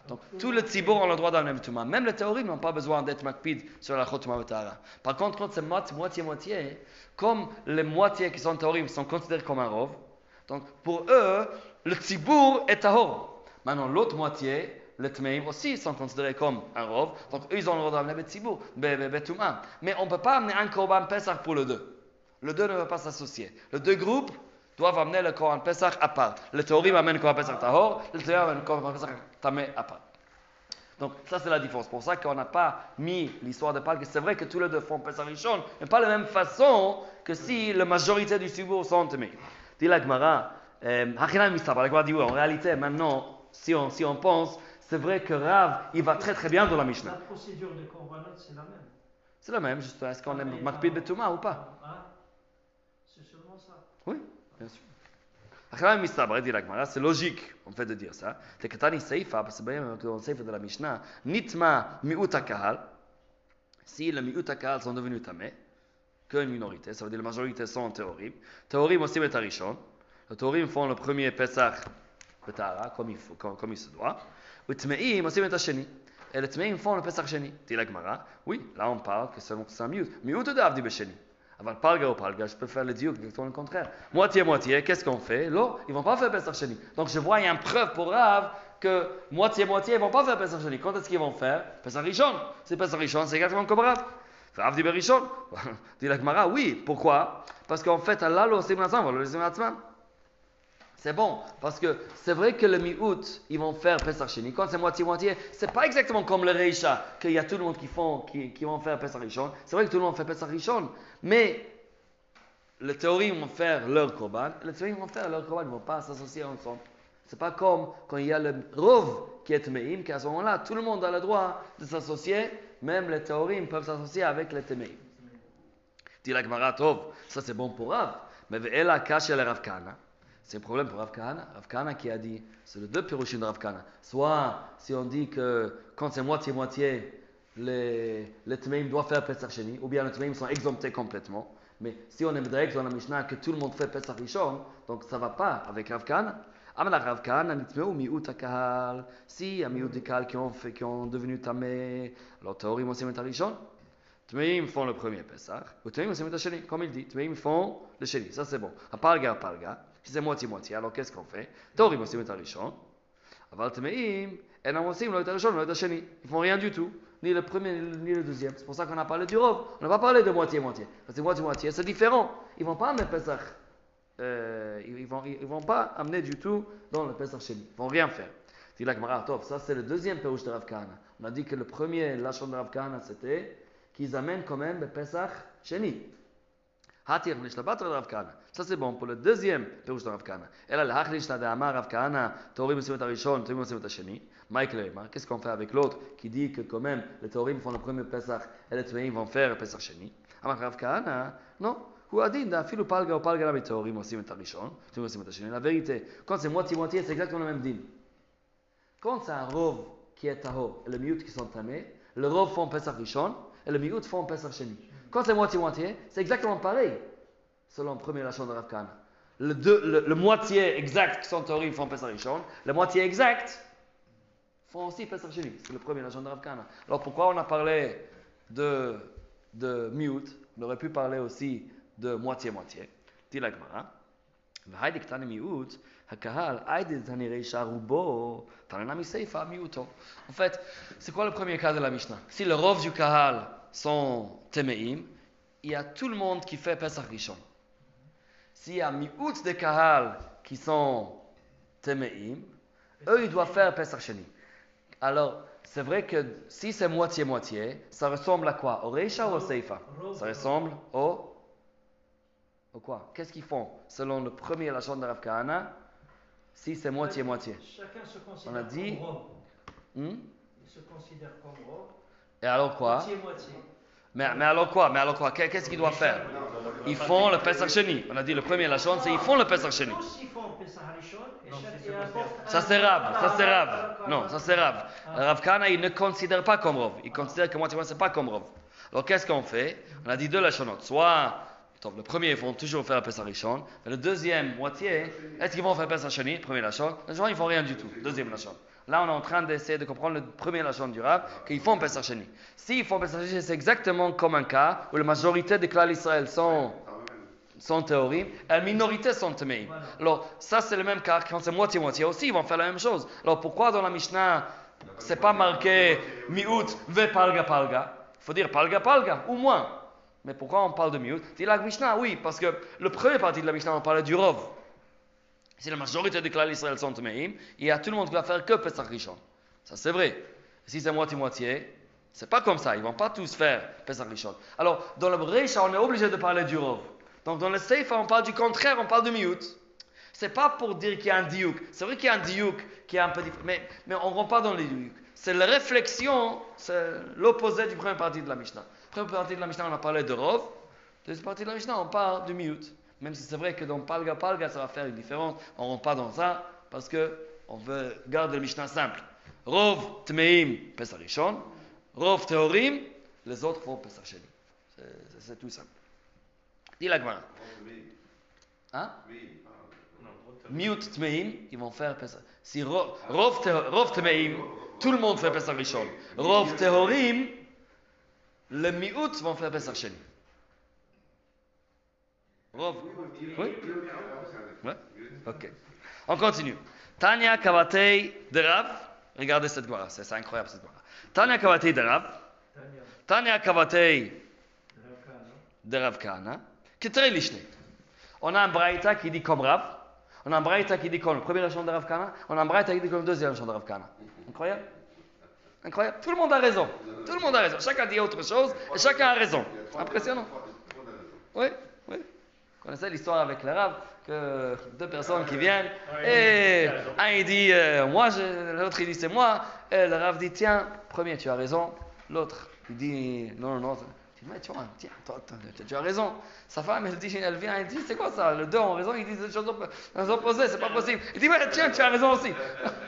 A: donc tous les Tzibour ont le droit d'amener Touma. Même les Théorim n'ont pas besoin d'être Makpid sur la Chot Touma Outara. Par contre, quand c'est moitié-moitié, comme les moitiés qui sont Théorim sont considérés comme un rov, donc pour eux, le Tzibour est Tahor. Maintenant, l'autre moitié, les Tmeim aussi sont considérés comme un rov. Donc ils ont le droit d'amener Betzibur, Betouma. Mais on ne peut pas amener un Korban Pesach pour le deux. Le deux ne peut pas s'associer. Les deux groupes doivent amener le Korban Pesach à part. Le Théorim amène le Korban Pesach Tahor, le Théorim amène le Korban Pesach Tamé à part. Donc ça c'est la différence. Pour ça qu'on n'a pas mis l'histoire de Pâques. C'est vrai que tous les deux font Pesach Rishon, mais pas de la même façon que si la majorité du Tzibour sont Tamé. Dit la Gemara, euh, en réalité maintenant, si on, si on pense, c'est vrai que Rav, il va très très bien dans la Mishnah.
B: La procédure de Korbanot, c'est la même.
A: C'est la même, juste est-ce qu'on
B: Ah,
A: Makpid
B: pas-
A: Betouma ou pas
B: Hein C'est seulement ça.
A: Oui, bien sûr. C'est logique en fait de dire ça. C'est que Tani Seifa, parce que dans le Seifa de la Mishnah, Nitma Mi'uta Kahal, si les Mi'uta Kahal sont devenus Tamé, qu'une minorité, ça veut dire la majorité sont théorim. Théorim aussi met Arishon. Les théorim font le premier Pesach Betara, comme il, faut, comme, comme il se doit. Et. Et les Tmeim font le Pesach Sheni. Dit la Gemara, oui, là on parle que c'est un miut. Miut de Davdi Besheni. Avant palga ou palga, je peux faire le diouk exactement le contraire. Moitié-moitié, qu'est-ce qu'on fait? Là, ils vont pas faire Pesach Sheni. Donc je vois, il y a une preuve pour Rav que moitié-moitié, ils vont pas faire Pesach Sheni. Quand est-ce qu'ils vont faire? Pesach Rishon. C'est Pesach Rishon, c'est exactement comme Rav. Rav dit Berishon. [LAUGHS] Dit la Gemara, oui. Pourquoi? Parce qu'en fait, Allah le on va le maintenant. C'est bon, parce que c'est vrai que le mi-août, ils vont faire Pesach Sheni. Quand c'est moitié-moitié, c'est pas exactement comme le Reisha, qu'il y a tout le monde qui, font, qui, qui vont faire Pesach Rishon. C'est vrai que tout le monde fait Pesach Rishon, mais les théories vont faire leur korban, les théories vont faire leur korban, ils ne vont pas s'associer ensemble. C'est pas comme quand il y a le Rov qui est Meim, qu'à ce moment-là, tout le monde a le droit de s'associer, même les théories peuvent s'associer avec les Temeim. Dit la Gemara, ça c'est bon pour Rav, mais Ve'ela Kasha le Rav Kahana. C'est un problème pour Rav Kahana. Rav qui a dit, c'est le deux pirouchines de Rav. Soit, si on dit que quand c'est moitié-moitié, les, les Temeim doivent faire Pesach Sheni, ou bien les Temeim sont exemptés complètement. Mais si on est direct dans la Mishnah que tout le monde fait Pesach Rishon, donc ça ne va pas avec Rav Kahana. Amala Rav Kahana nitmeu mi'ut hakahal. Si, a mi'ut de kahal qui ont, fait, qui ont devenu tamé, alors Théorim aussi met Rishon. Tmeim font le premier Pesach, ou Tmeim aussi met le Sheni, Si c'est moitié-moitié, alors qu'est-ce qu'on fait? Le Rishon, le Sheni. Ils font rien du tout ni le premier ni le deuxième. C'est pour ça qu'on a parlé du Rov. On n'a pas parlé de moitié-moitié. Parce que moitié-moitié, c'est différent. Ils ne vont pas amener Pesach. Euh, ils ne vont, ils vont pas amener du tout dans le Pesach Sheni. Ils vont rien faire. Dit la Gemara, ça c'est le deuxième Pérouche de Rav Kahana. On a dit que le premier Lachon de Rav Kahana, c'était qu'ils amènent quand même le Pesach Sheni. Hatir Nishlabat de Rav Kahana. Ça c'est bon pour le deuxième Pérouche de Rav Kahana. Et là, le Hachlish de Amar Rav Kahana, Torim Simet Arishon, Torim Simet Sheni. Michael Qu'est-ce qu'on fait avec l'autre qui dit que quand même les Taurim font le premier Pesach et les Tmeim vont faire le Pesach Sheni Amar Rav Kahana, non. הוא הדין, אפילו פלגה או פלגה למתאורים עושים את הראשון, אתם עושים את השני. La vérité, quand c'est moitié-moitié, c'est exactement le même din. Quand c'est un rov qui est tahor et le miut qui sont tamés, le rov font Pesach Rishon et le miut font Pesach Sheni. Quand c'est moitié-moitié, c'est exactement pareil, selon le premier lachon de Rav Kahana. Le, deux, le, le moitié exact qui sont taurim font Pesach Rishon, le moitié exact font aussi Pesach Sheni. C'est le premier lachon de Rav Kahana. Alors pourquoi on a parlé de, de miut On aurait pu parler aussi de moitié-moitié. Dit la Gemara. והיידי קטן מיעוט, הקהל, היידי תנראה שהרובו, תננה מסייפה מיעוטו. En fait, c'est quoi le premier cas de la Mishnah Si le rov du kahal sont téméim, il y a tout le monde qui fait Pesach Rishon. S'il y a mi'ut de kahal qui sont téméim, eux, ils doivent faire Pesach Sheni. Alors, c'est vrai que si c'est moitié-moitié, ça ressemble à quoi? Au Reisha ou au Seifa? Ça ressemble au au quoi? Qu'est-ce qu'ils font? Selon le premier Lachon de Rav Kahana, si c'est moitié-moitié.
B: Chacun se considère
A: On a dit-
B: comme.
A: Hmm?
B: Il se considère comme rov.
A: Et alors quoi mais, mais alors quoi Mais alors quoi Qu'est- Qu'est-ce qu'ils doivent faire Ils font le Pesach Sheni. On a dit le premier Lachon, c'est ils font le Pesach Sheni.
D: Ça,
A: c'est Rav, ça c'est
B: Ah,
A: Rav.
B: d'accord.
A: Non, ça c'est Rav. Rav Kahana, il ne considère pas comme Rav. Il considère que moitié-moitié, c'est pas comme Rav. Alors qu'est-ce qu'on fait On a dit deux Lachonotes. Soit, le premier, ils vont toujours faire le Pesach Rishon. Mais le deuxième moitié, est-ce qu'ils vont faire Pesach Sheni, premier Lachon? Le Lachon, ils font rien du tout, deuxième Lachon. Là, on est en train d'essayer de comprendre le premier Lachon du Rav, qu'ils font Pesach Sheni. S'ils font Pesach Sheni, c'est exactement comme un cas où la majorité des clans d'Israël sont sont théorim, et la minorité sont.
B: Voilà.
A: Alors, ça c'est le même cas, quand c'est moitié-moitié aussi, ils vont faire la même chose. Alors, pourquoi dans la Mishnah, c'est pas marqué mi'ut ve palga? Palga Il faut dire palga palga, ou moins. Mais pourquoi on parle de mi'ut? Dit la Mishnah, oui, parce que le premier partie de la Mishnah, on parlait du rov. Si la majorité des clans d'Israël sont temeim, il y a tout le monde qui va faire que Pesach Rishon. Ça c'est vrai. Si c'est moitié-moitié, c'est pas comme ça, ils vont pas tous faire Pesach Rishon. Alors, dans le Reisha, on est obligé de parler du rov. Donc dans le Seifa, on parle du contraire, on parle de miut. C'est pas pour dire qu'il y a un diouk. C'est vrai qu'il y a un diouk qui est un peu différent, mais, mais on ne rentre pas dans les diouk. C'est la réflexion, c'est l'opposé du premier partie de la Mishnah. Première partie de la Mishnah, on a parlé de Rov. Deuxième partie de la Mishnah, on parle du miut. Même si c'est vrai que dans Palga Palga, ça va faire une différence. On ne rentre pas dans ça parce que on veut garder le Mishnah simple. Rov Tmeim Pesach Rishon. Rov Teorim. Les autres font Pesach Sheni. C'est- tout simple. Dis la Gemara. Hein?
D: Rov Tmeim.
A: Ils vont faire Pesach. Si Ro- Rov Tmeim, tout le monde fait Pesach Rishon. Rov Tehorim, le Miut vont faire Pesach Sheni. Rov. Oui. Ok. On continue. Tanya Kavatei de Rav. Regardez cette Gemara, c'est incroyable cette Gemara. Tanya Kavatei de Rav.
B: Tanya,
A: Kavatei de Rav Kahana. Ketrei Lishne. On a un Braïta qui dit comme Rav. On a un Braïta qui dit comme le premier lachon de Rav Kahana. On a un Braïta qui dit comme le deuxième lachon de Rav Kahana. Incroyable. Incroyable. Tout le monde a raison. Tout le monde a raison. Chacun dit autre chose et chacun a raison. Impressionnant. Oui, connaissez l'histoire avec le Rav que deux personnes qui viennent et un il dit euh, moi, l'autre il dit c'est moi et le Rav dit tiens, premier tu as raison, l'autre il dit non non non. Mais tu vois, tiens, toi, tu- as raison. Sa femme, elle, dit, elle vient, elle dit, c'est quoi ça? Les deux ont raison, ils disent des choses opposées, c'est pas possible. Il dit, mais tiens, tu as raison aussi.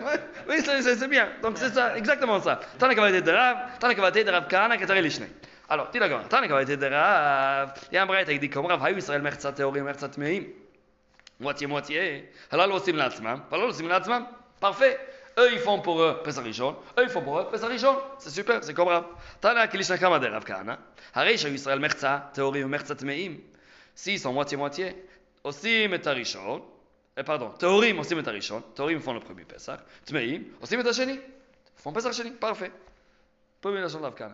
A: [LAUGHS] Oui, c'est- bien. Donc c'est ça, exactement ça. Tana kavate de Rav, Tana kavate de Rav Kahana, Katari Lishne. Alors, הלא, תהילה גמרא, תנא קבלתי דרב, אה, ים ברייתא הגדיק רב, היו ישראל מחצה טהורים ומחצה טמאים. מועציה מועציה, אה, הללו עושים לעצמם, והללו לא עושים לעצמם, פרפה. אי ils פורה פסח ראשון, אי Rishon, פורה פסח ראשון, זה סופר, זה Rishon. C'est super, c'est comme Rav. Tana Kilishna Kama de Rav מחצה טהורים ומחצה טמאים. סיסו sont moitié-moitié, עושים את הראשון, אה, פרדון, טהורים עושים את הראשון, טהורים font le מפסח, טמאים עושים את השני, font פסח שני, פרפה. פה מלשון רב כהנא.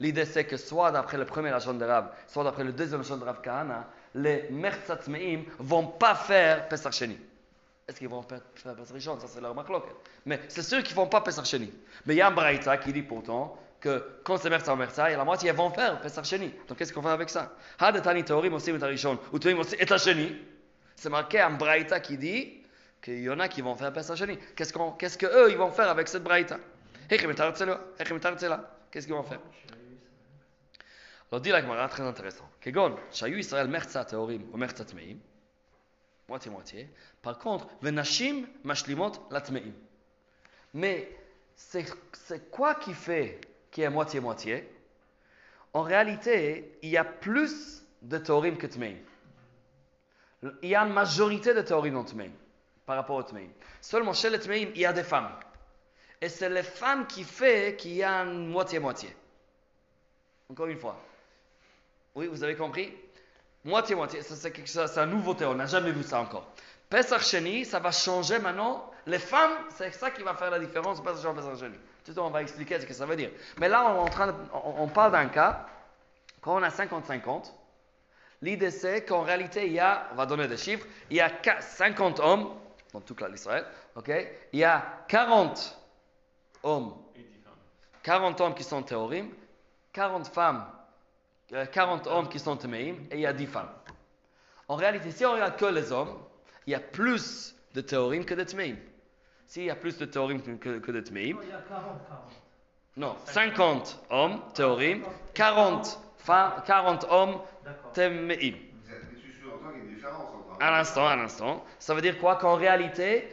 A: l'idée c'est que soit d'après le premier Lachon de Rav, soit d'après le deuxième Lachon de Rav Kahana, les vont pas faire Pesach Sheni. Est-ce qu'ils vont faire Pesach Rishon? Ça c'est leur marloquet. Mais c'est sûr qu'ils vont pas Pesach Sheni. Mais il y a un Braïta qui dit pourtant que quand c'est Mertza Mertza, et la moitié vont faire Pesach Sheni. Donc qu'est-ce qu'on fait avec ça? Hadetani Sheni. C'est marqué un Braïta qui dit qu'il y en a qui vont faire Pesach Sheni. Qu'est-ce qu'on, qu'est-ce que eux ils vont faire avec cette Braïta? Qu'est-ce qu'ils vont faire? Alors dit la Gemara, très intéressant. Kegon, Shayu Israël Mertza Teorim ou Mertza Tmeim, moitié-moitié. Par contre, Venashim Mashlimot la Tmeim. Mais c'est quoi qui fait qui est moitié-moitié En réalité, il y a plus de Teorim que Tmeim. Il y a une majorité de Teorim dans Tmeim par rapport au Tmeim. Seulement chez les Tmeim, il y a des femmes. Et c'est les femmes qui fait qu'il y a moitié-moitié. Encore une fois. Oui, vous avez compris? Moitié-moitié, c'est quelque chose- c'est une nouveauté, on n'a jamais vu ça encore. Pesach Sheni, ça va changer maintenant. Les femmes, c'est ça qui va faire la différence, Pesach Sheni, Pesach Sheni. Tout on va expliquer ce que ça veut dire. Mais là, on, est en train de- on, on parle d'un cas, quand on a 50-50, l'idée c'est qu'en réalité, il y a, on va donner des chiffres, il y a qua- 50 hommes, dans toute l'Israël, ok? Il y a 40 hommes
D: Et dix femmes.
A: 40 hommes qui sont théorim, 40 femmes, 40 hommes qui sont téméim, et il y a 10 femmes. En réalité, si on regarde que les hommes, il y a plus de théorim que de téméim. S'il y a plus de théorim que, de téméim,
B: Non, il y a 40, 40.
A: non, 50 hommes théorim, 40 femmes, 40 hommes
C: entre.
A: À l'instant, à l'instant. Ça veut dire quoi? Qu'en réalité,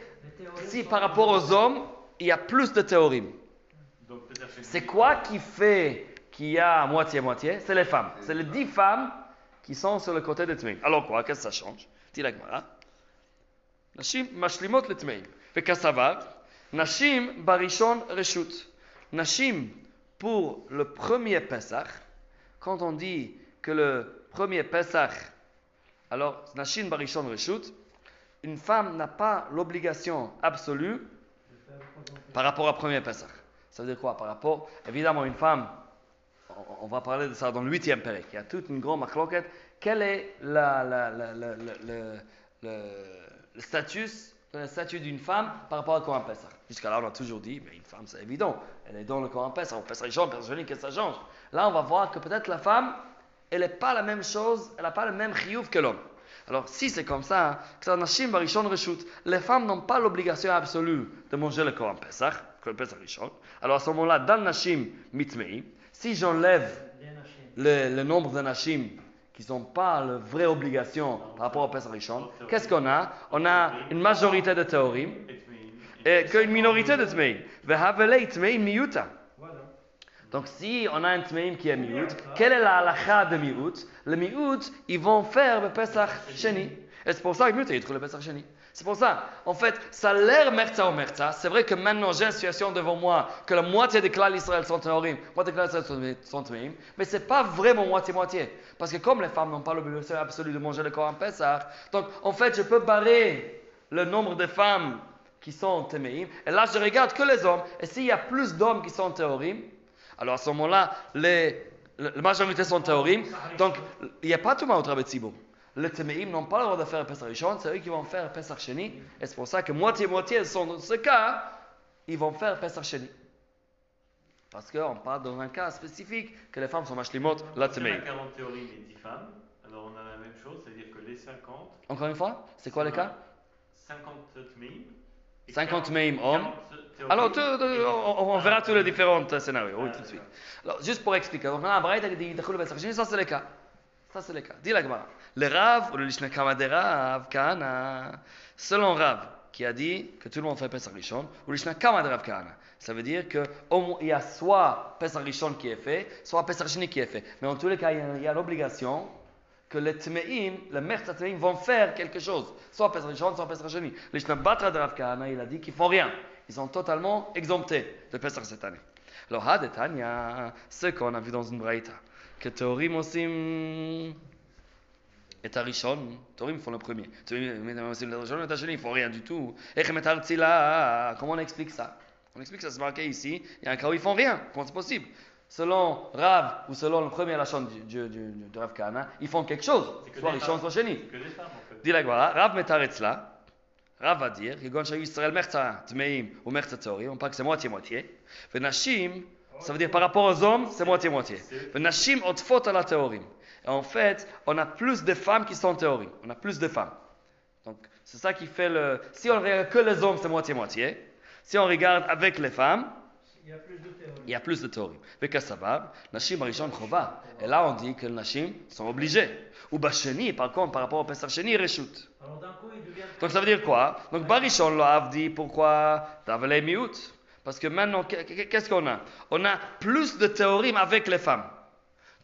A: si par rapport aux hommes, il y a plus de théorim. C'est quoi qui fait qu'il y a moitié-moitié C'est les femmes. C'est les dix femmes qui sont sur le côté des Tmeim. Alors quoi Qu'est-ce que ça change? Dit la Gemara. Mashlimot le Tmeim. Vekasavar. Nashim barishon reshut. Nashim pour le premier Pesach. Quand on dit que le premier Pesach, alors Nashim barishon reshut, une femme n'a pas l'obligation absolue par rapport au premier Pessah. Ça veut dire quoi? Par rapport, évidemment, une femme, on, va parler de ça dans le huitième Pérec, il y a toute une grande marloquette. Quel est le, statut, le statut d'une femme par rapport au Coran Pessah Jusqu'à là, on a toujours dit, mais une femme, c'est évident, elle est dans le Coran Pessah, on Pessah Jean, Pessah Jean, qu'est-ce que ça change Là, on va voir que peut-être la femme, elle n'est pas la même chose, elle n'a pas le même chiouf que l'homme. Alors, si c'est comme ça, Reshut, les femmes n'ont pas l'obligation absolue de manger le Korban Pesach, le. Alors, à ce moment-là, dans Nashim Mitmei, si j'enlève le, le nombre de Nashim qui n'ont pas la vraie obligation par rapport au Pesach Rishon, qu'est-ce qu'on a? On a une majorité de Théorim
D: Et
A: qu'une minorité de Tmeim. Vehavelei. Donc, si on a un Tmeim qui est Miyut, quelle est la halakha de Miyut Le Miyut, ils vont faire le Pesach Sheni. Et c'est pour ça que Miyut, ils trouvent le Pesach Sheni. C'est pour ça. En fait, ça a l'air merza ou merza. C'est vrai que maintenant, j'ai une situation devant moi que la moitié des clans d'Israël sont théorim, la moitié des clans sont théorim. Mais c'est pas vraiment moitié-moitié. Parce que comme les femmes n'ont pas l'obligation absolue de manger le corps en Pesach, donc en fait, je peux barrer le nombre de femmes qui sont téméim. Et là, je regarde que les hommes. Et s'il y a plus d'hommes qui sont théorim, alors à ce moment-là, les, majorité sont théorim. Donc, il n'y a pas tout le monde au. Les téméim n'ont pas le droit de faire Pesach Rishon, c'est eux qui vont faire Pesach Sheni. Et c'est pour ça que moitié-moitié sont dans ce cas, ils vont faire Pesach Sheni. Parce qu'on parle dans un cas spécifique que les femmes sont machlimot, la
D: Si on a
A: téméim.
D: 40 théories et 10 femmes, alors on a la même chose, c'est-à-dire que les 50,
A: Encore une fois, c'est quoi le cas?
D: 50 Tmeim. et
A: 50
D: 40
A: Tmeim hommes.
D: 40 théories
A: Alors, on, on verra tous les différents scénarios, oui,
D: Ah,
A: tout de suite. Alors, juste pour expliquer, donc, on a un braïta qui dit ça c'est le cas. Ça c'est le cas. Dis la Gemara. Le Rav, ou le Lishna de Rav, Kahana, selon Rav, qui a dit que tout le monde fait Pesach Rishon, ou Lishna de Rav Kahana. Ça veut dire qu'il y a soit Pesach Rishon qui est fait, soit Pesach Sheni qui est fait. Mais en tous les cas, il y a, l'obligation que les Tmeim, les mères Tmeim vont faire quelque chose. Soit Pesach Rishon, soit Pesach Sheni. Le Lishna Batra de Rav Kahana, il a dit qu'ils font rien. Ils sont totalement exemptés de Pesach cette année. Alors, Hadetania, ce qu'on a vu dans une braïta, que Théorim aussi et Arishon, Théorim font le premier. Théorim aussi le Rishon et Tacheni, ils font rien du tout. Echem et Artzila, comment on explique ça On explique ça, c'est marqué ici, il y a un cas où ils font rien. Comment c'est possible Selon Rav ou selon le premier Lachon du, du, du, de Rav Kahana, ils font quelque chose.
D: C'est que
A: Soit
D: des
A: Rishon,
D: femmes.
A: soit Sheni.
D: C'est que des femmes en fait.
A: Dis la Gemara, Rav Metaretzla, Rav va dire, כגון שהיו ישראל מחצה טמאים ומחצה צהורים, on parle que c'est moitié-moitié, ונשים, ça veut dire par rapport aux hommes, c'est moitié-moitié. Nashim otfot à la théorie. Et en fait, on a plus de femmes qui sont théories. On a plus de femmes. Donc, c'est ça qui fait le. Si on regarde que les hommes, c'est moitié-moitié. Si on regarde avec les femmes,
B: il y a plus de théories.
A: Il y a plus de théories. Nashim Rishon Chova. Et là, on dit que les Nashim sont obligés. Ou Bacheni, par contre, par rapport au Pesach Sheni, Reshut. Donc, ça veut dire quoi? Donc, Barishon dit pourquoi? T'avais les mioutes parce que maintenant, qu'est- qu'est-ce qu'on a? On a plus de théories avec les femmes.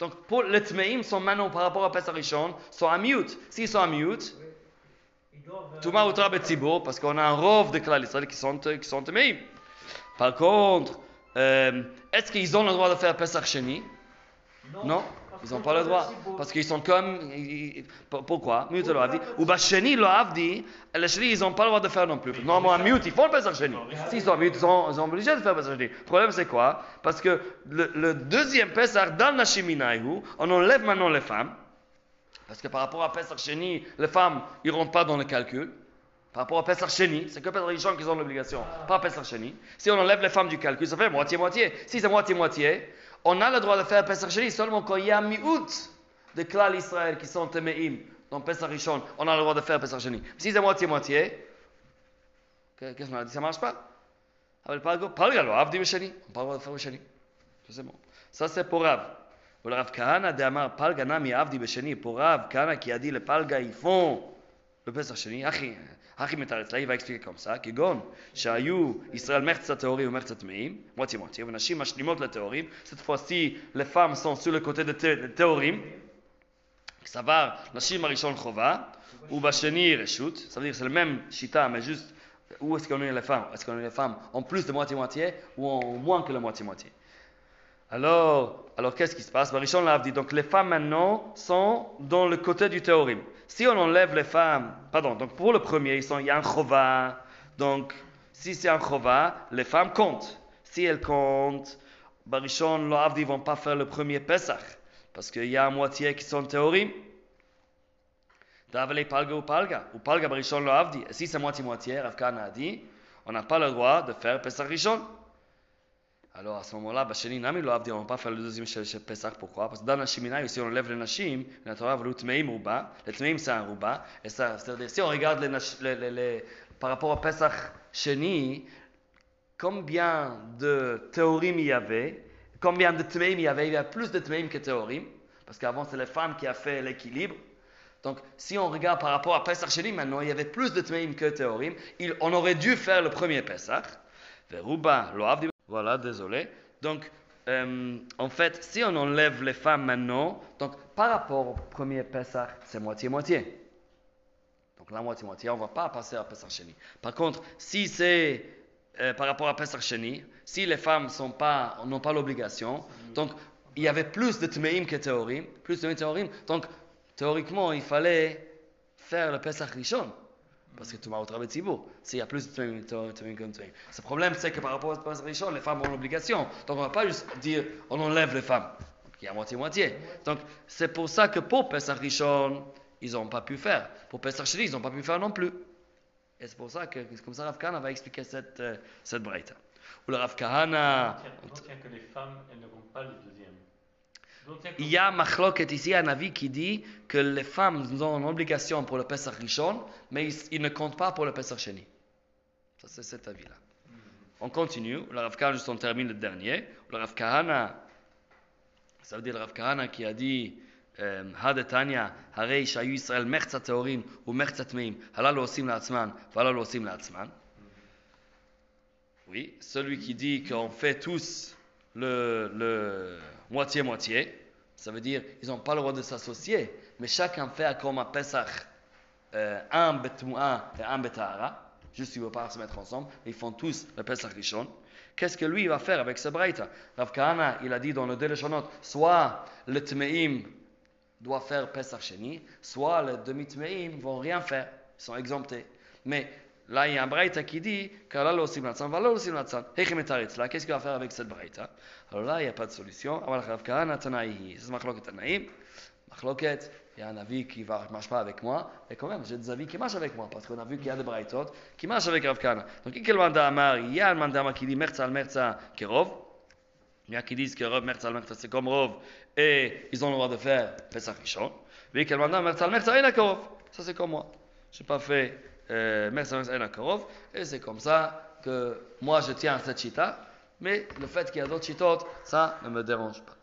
A: Donc pour les Tmeim sont maintenant par rapport à Pesarishon, sont à mute. S'ils sont à mute, Touma Outra parce qu'on a un rov de Klal Israël qui sont, qui sont Tmeim. Par contre, euh, est-ce qu'ils ont le droit de faire Pesach Sheni? Non,
B: parce
A: ils n'ont pas le droit. Parce qu'ils sont comme. Pourquoi? Mute le Havdi. Ou Basheni le Havdi, les Sheni, ils n'ont pas le droit de faire non plus. Normalement, Mute, ils font le Pesach. S'ils sont Mute, ils sont, obligés de faire le Pesach Sheni. Le problème, c'est quoi? Parce que le, deuxième Pesach, dans Nashiminaïhu, on enlève maintenant les femmes. Parce que par rapport à Pesach Sheni, les femmes, ils ne rentrent pas dans le calcul. Par rapport à Pesach Sheni, c'est que Pesach Rishon qui ont l'obligation, pas Pesach Sheni. Si on enlève les femmes du calcul, ça fait moitié-moitié. Si c'est moitié-moitié, on a le droit de faire Pesach Sheni seulement quand il y a miout de Klal Israël qui sont Temeim. Dans Pesach Rishon, on a le droit de faire Pesach Si c'est moitié-moitié, qu'est-ce qu'on a dit? Ça ne marche pas? On n'a pas le droit de faire Sheni. C'est. Ça, c'est pour Rav. Pour Rav Kahana, d'Amar Palga Nami Avdi Besheni. Pour Rav Kahana qui a dit le Palga, ils font le פסח שני, אחי, אחי מתרץ לה, il va expliquer comme ça, כגון שהיו ישראל מחצה טהורים ומחצה טמאים, מוציא מוציא, ונשים משלימות לטהורים, cette fois-ci les femmes sont sur le côté de טהורים, סבר נשים הראשון חובה, ובשני רשות, ça veut dire c'est le même שיטה, mais juste où est-ce qu'on est les femmes Est-ce qu'on est les femmes en plus de moitié-moitié ou en moins que la moitié-moitié Alors, alors qu'est-ce qui se passe Barishon l'a dit, donc les femmes maintenant sont dans le côté du théorème. Si on enlève les femmes, pardon, donc pour le premier, ils sont, il y a un chova, donc si c'est un chova, les femmes comptent. Si elles comptent, Barishon dit, ils vont pas faire le premier Pesach, parce qu'il y a une moitié qui sont théorème. Davale palga ou palga, ou palga barishon lo avdi. Et si c'est moitié-moitié, Rav a dit, on n'a pas le droit de faire Pesach Rishon. Alors à ce moment-là, Bacheli Nami Loavdi, on ne va pas faire le deuxième Pesach. Pourquoi? Parce que dans la Shemina, si on enlève les Nashim, la Torah veut le Tmeim Rouba. Le Tmeim, c'est un Rouba. Et ça, c'est-à-dire, si on regarde par rapport au Pesach Sheni, combien de théorim il y avait Combien de Tmeim il y avait? Il y a plus de Tmeim que théorim. Parce qu'avant, c'est les femmes qui a fait l'équilibre. Donc, si on regarde par rapport à Pesach Sheni, maintenant, il y avait plus de Tmeim que théorim. on aurait dû faire le premier Pesach. Rouba, Loavdi voilà, désolé. Donc, euh, en fait, si on enlève les femmes maintenant, donc par rapport au premier Pesach, c'est moitié-moitié. Donc la moitié-moitié, on ne va pas passer à Pesach Sheni. Par contre, si c'est euh, par rapport à Pesach Sheni, si les femmes sont pas, n'ont pas l'obligation, donc il y avait plus de Tmeim que Théorim, plus de Théorim, donc théoriquement, il fallait faire le Pesach Rishon. Parce que tu m'as au travail de Tzibour. S'il y a plus de Théorim Tmeim que Tmeim. Le problème, c'est que par rapport au Pesach Rishon, les femmes ont l'obligation. Donc on ne va pas juste dire on enlève les femmes. Il y a moitié-moitié. Donc c'est pour ça que pour Pesach Rishon, ils n'ont pas pu faire. Pour Pesach Sheni, ils n'ont pas pu faire non plus. Et c'est pour ça que, comme ça, Rav Kahana va expliquer cette, euh, cette braïta. Ou le Rav Kahana,
D: On tient que les femmes, elles ne vont pas le deuxième. Donc, tiens que-
A: il y a Machloket ici, un avis qui dit que les femmes ont une obligation pour le Pesach Rishon, mais ils, ils ne comptent pas pour le Pesach Sheni. Ça, c'est cet avis-là. On continue. Le Rav Kahana, juste on termine le dernier. Le Rav Kahana, ça veut dire le Rav Kahana qui a dit הדתניא, הרי שהיו ישראל מחצה טהורים ומחצה טמאים, הללו עושים לעצמן והללו עושים לעצמן. Oui, celui qui dit qu'on fait tous le, le moitié-moitié, ça veut dire ils n'ont pas le droit de s'associer, mais chacun fait comme un Pesach, euh, un et un Betahara, juste ils ne veulent pas se mettre ensemble, ils font tous le Pesach Rishon. Qu'est-ce que lui va faire avec ce Braïta? Rav Kahana, il a dit dans le Deleshonot, soit le Tmeim doit faire Pesach Sheni, soit les demi-Tmeim vont rien faire, ils sont exemptés. Mais là, il y a un Braïta qui dit et qu'est-ce qu'il va faire avec cette Braïta Alors là, il n'y a pas de solution. Il y a un avis qui ne marche pas avec moi, et quand même, j'ai des avis qui marchent avec moi, parce qu'on a vu qu'il y a des Braïtot qui marchent avec Rav Kahana. Donc, il y a un mandama qui dit Merza al Merza Kerov, il y a qui disent que Rov Merza al Merza c'est comme Rov et ils ont le droit de faire Pesach Rishon. Mais quel mandat Merza al Merza en Akarov. Ça c'est comme moi. Je n'ai pas fait euh, et c'est comme ça que moi je tiens à cette chita. Mais le fait qu'il y a d'autres chitot, ça ne me dérange pas.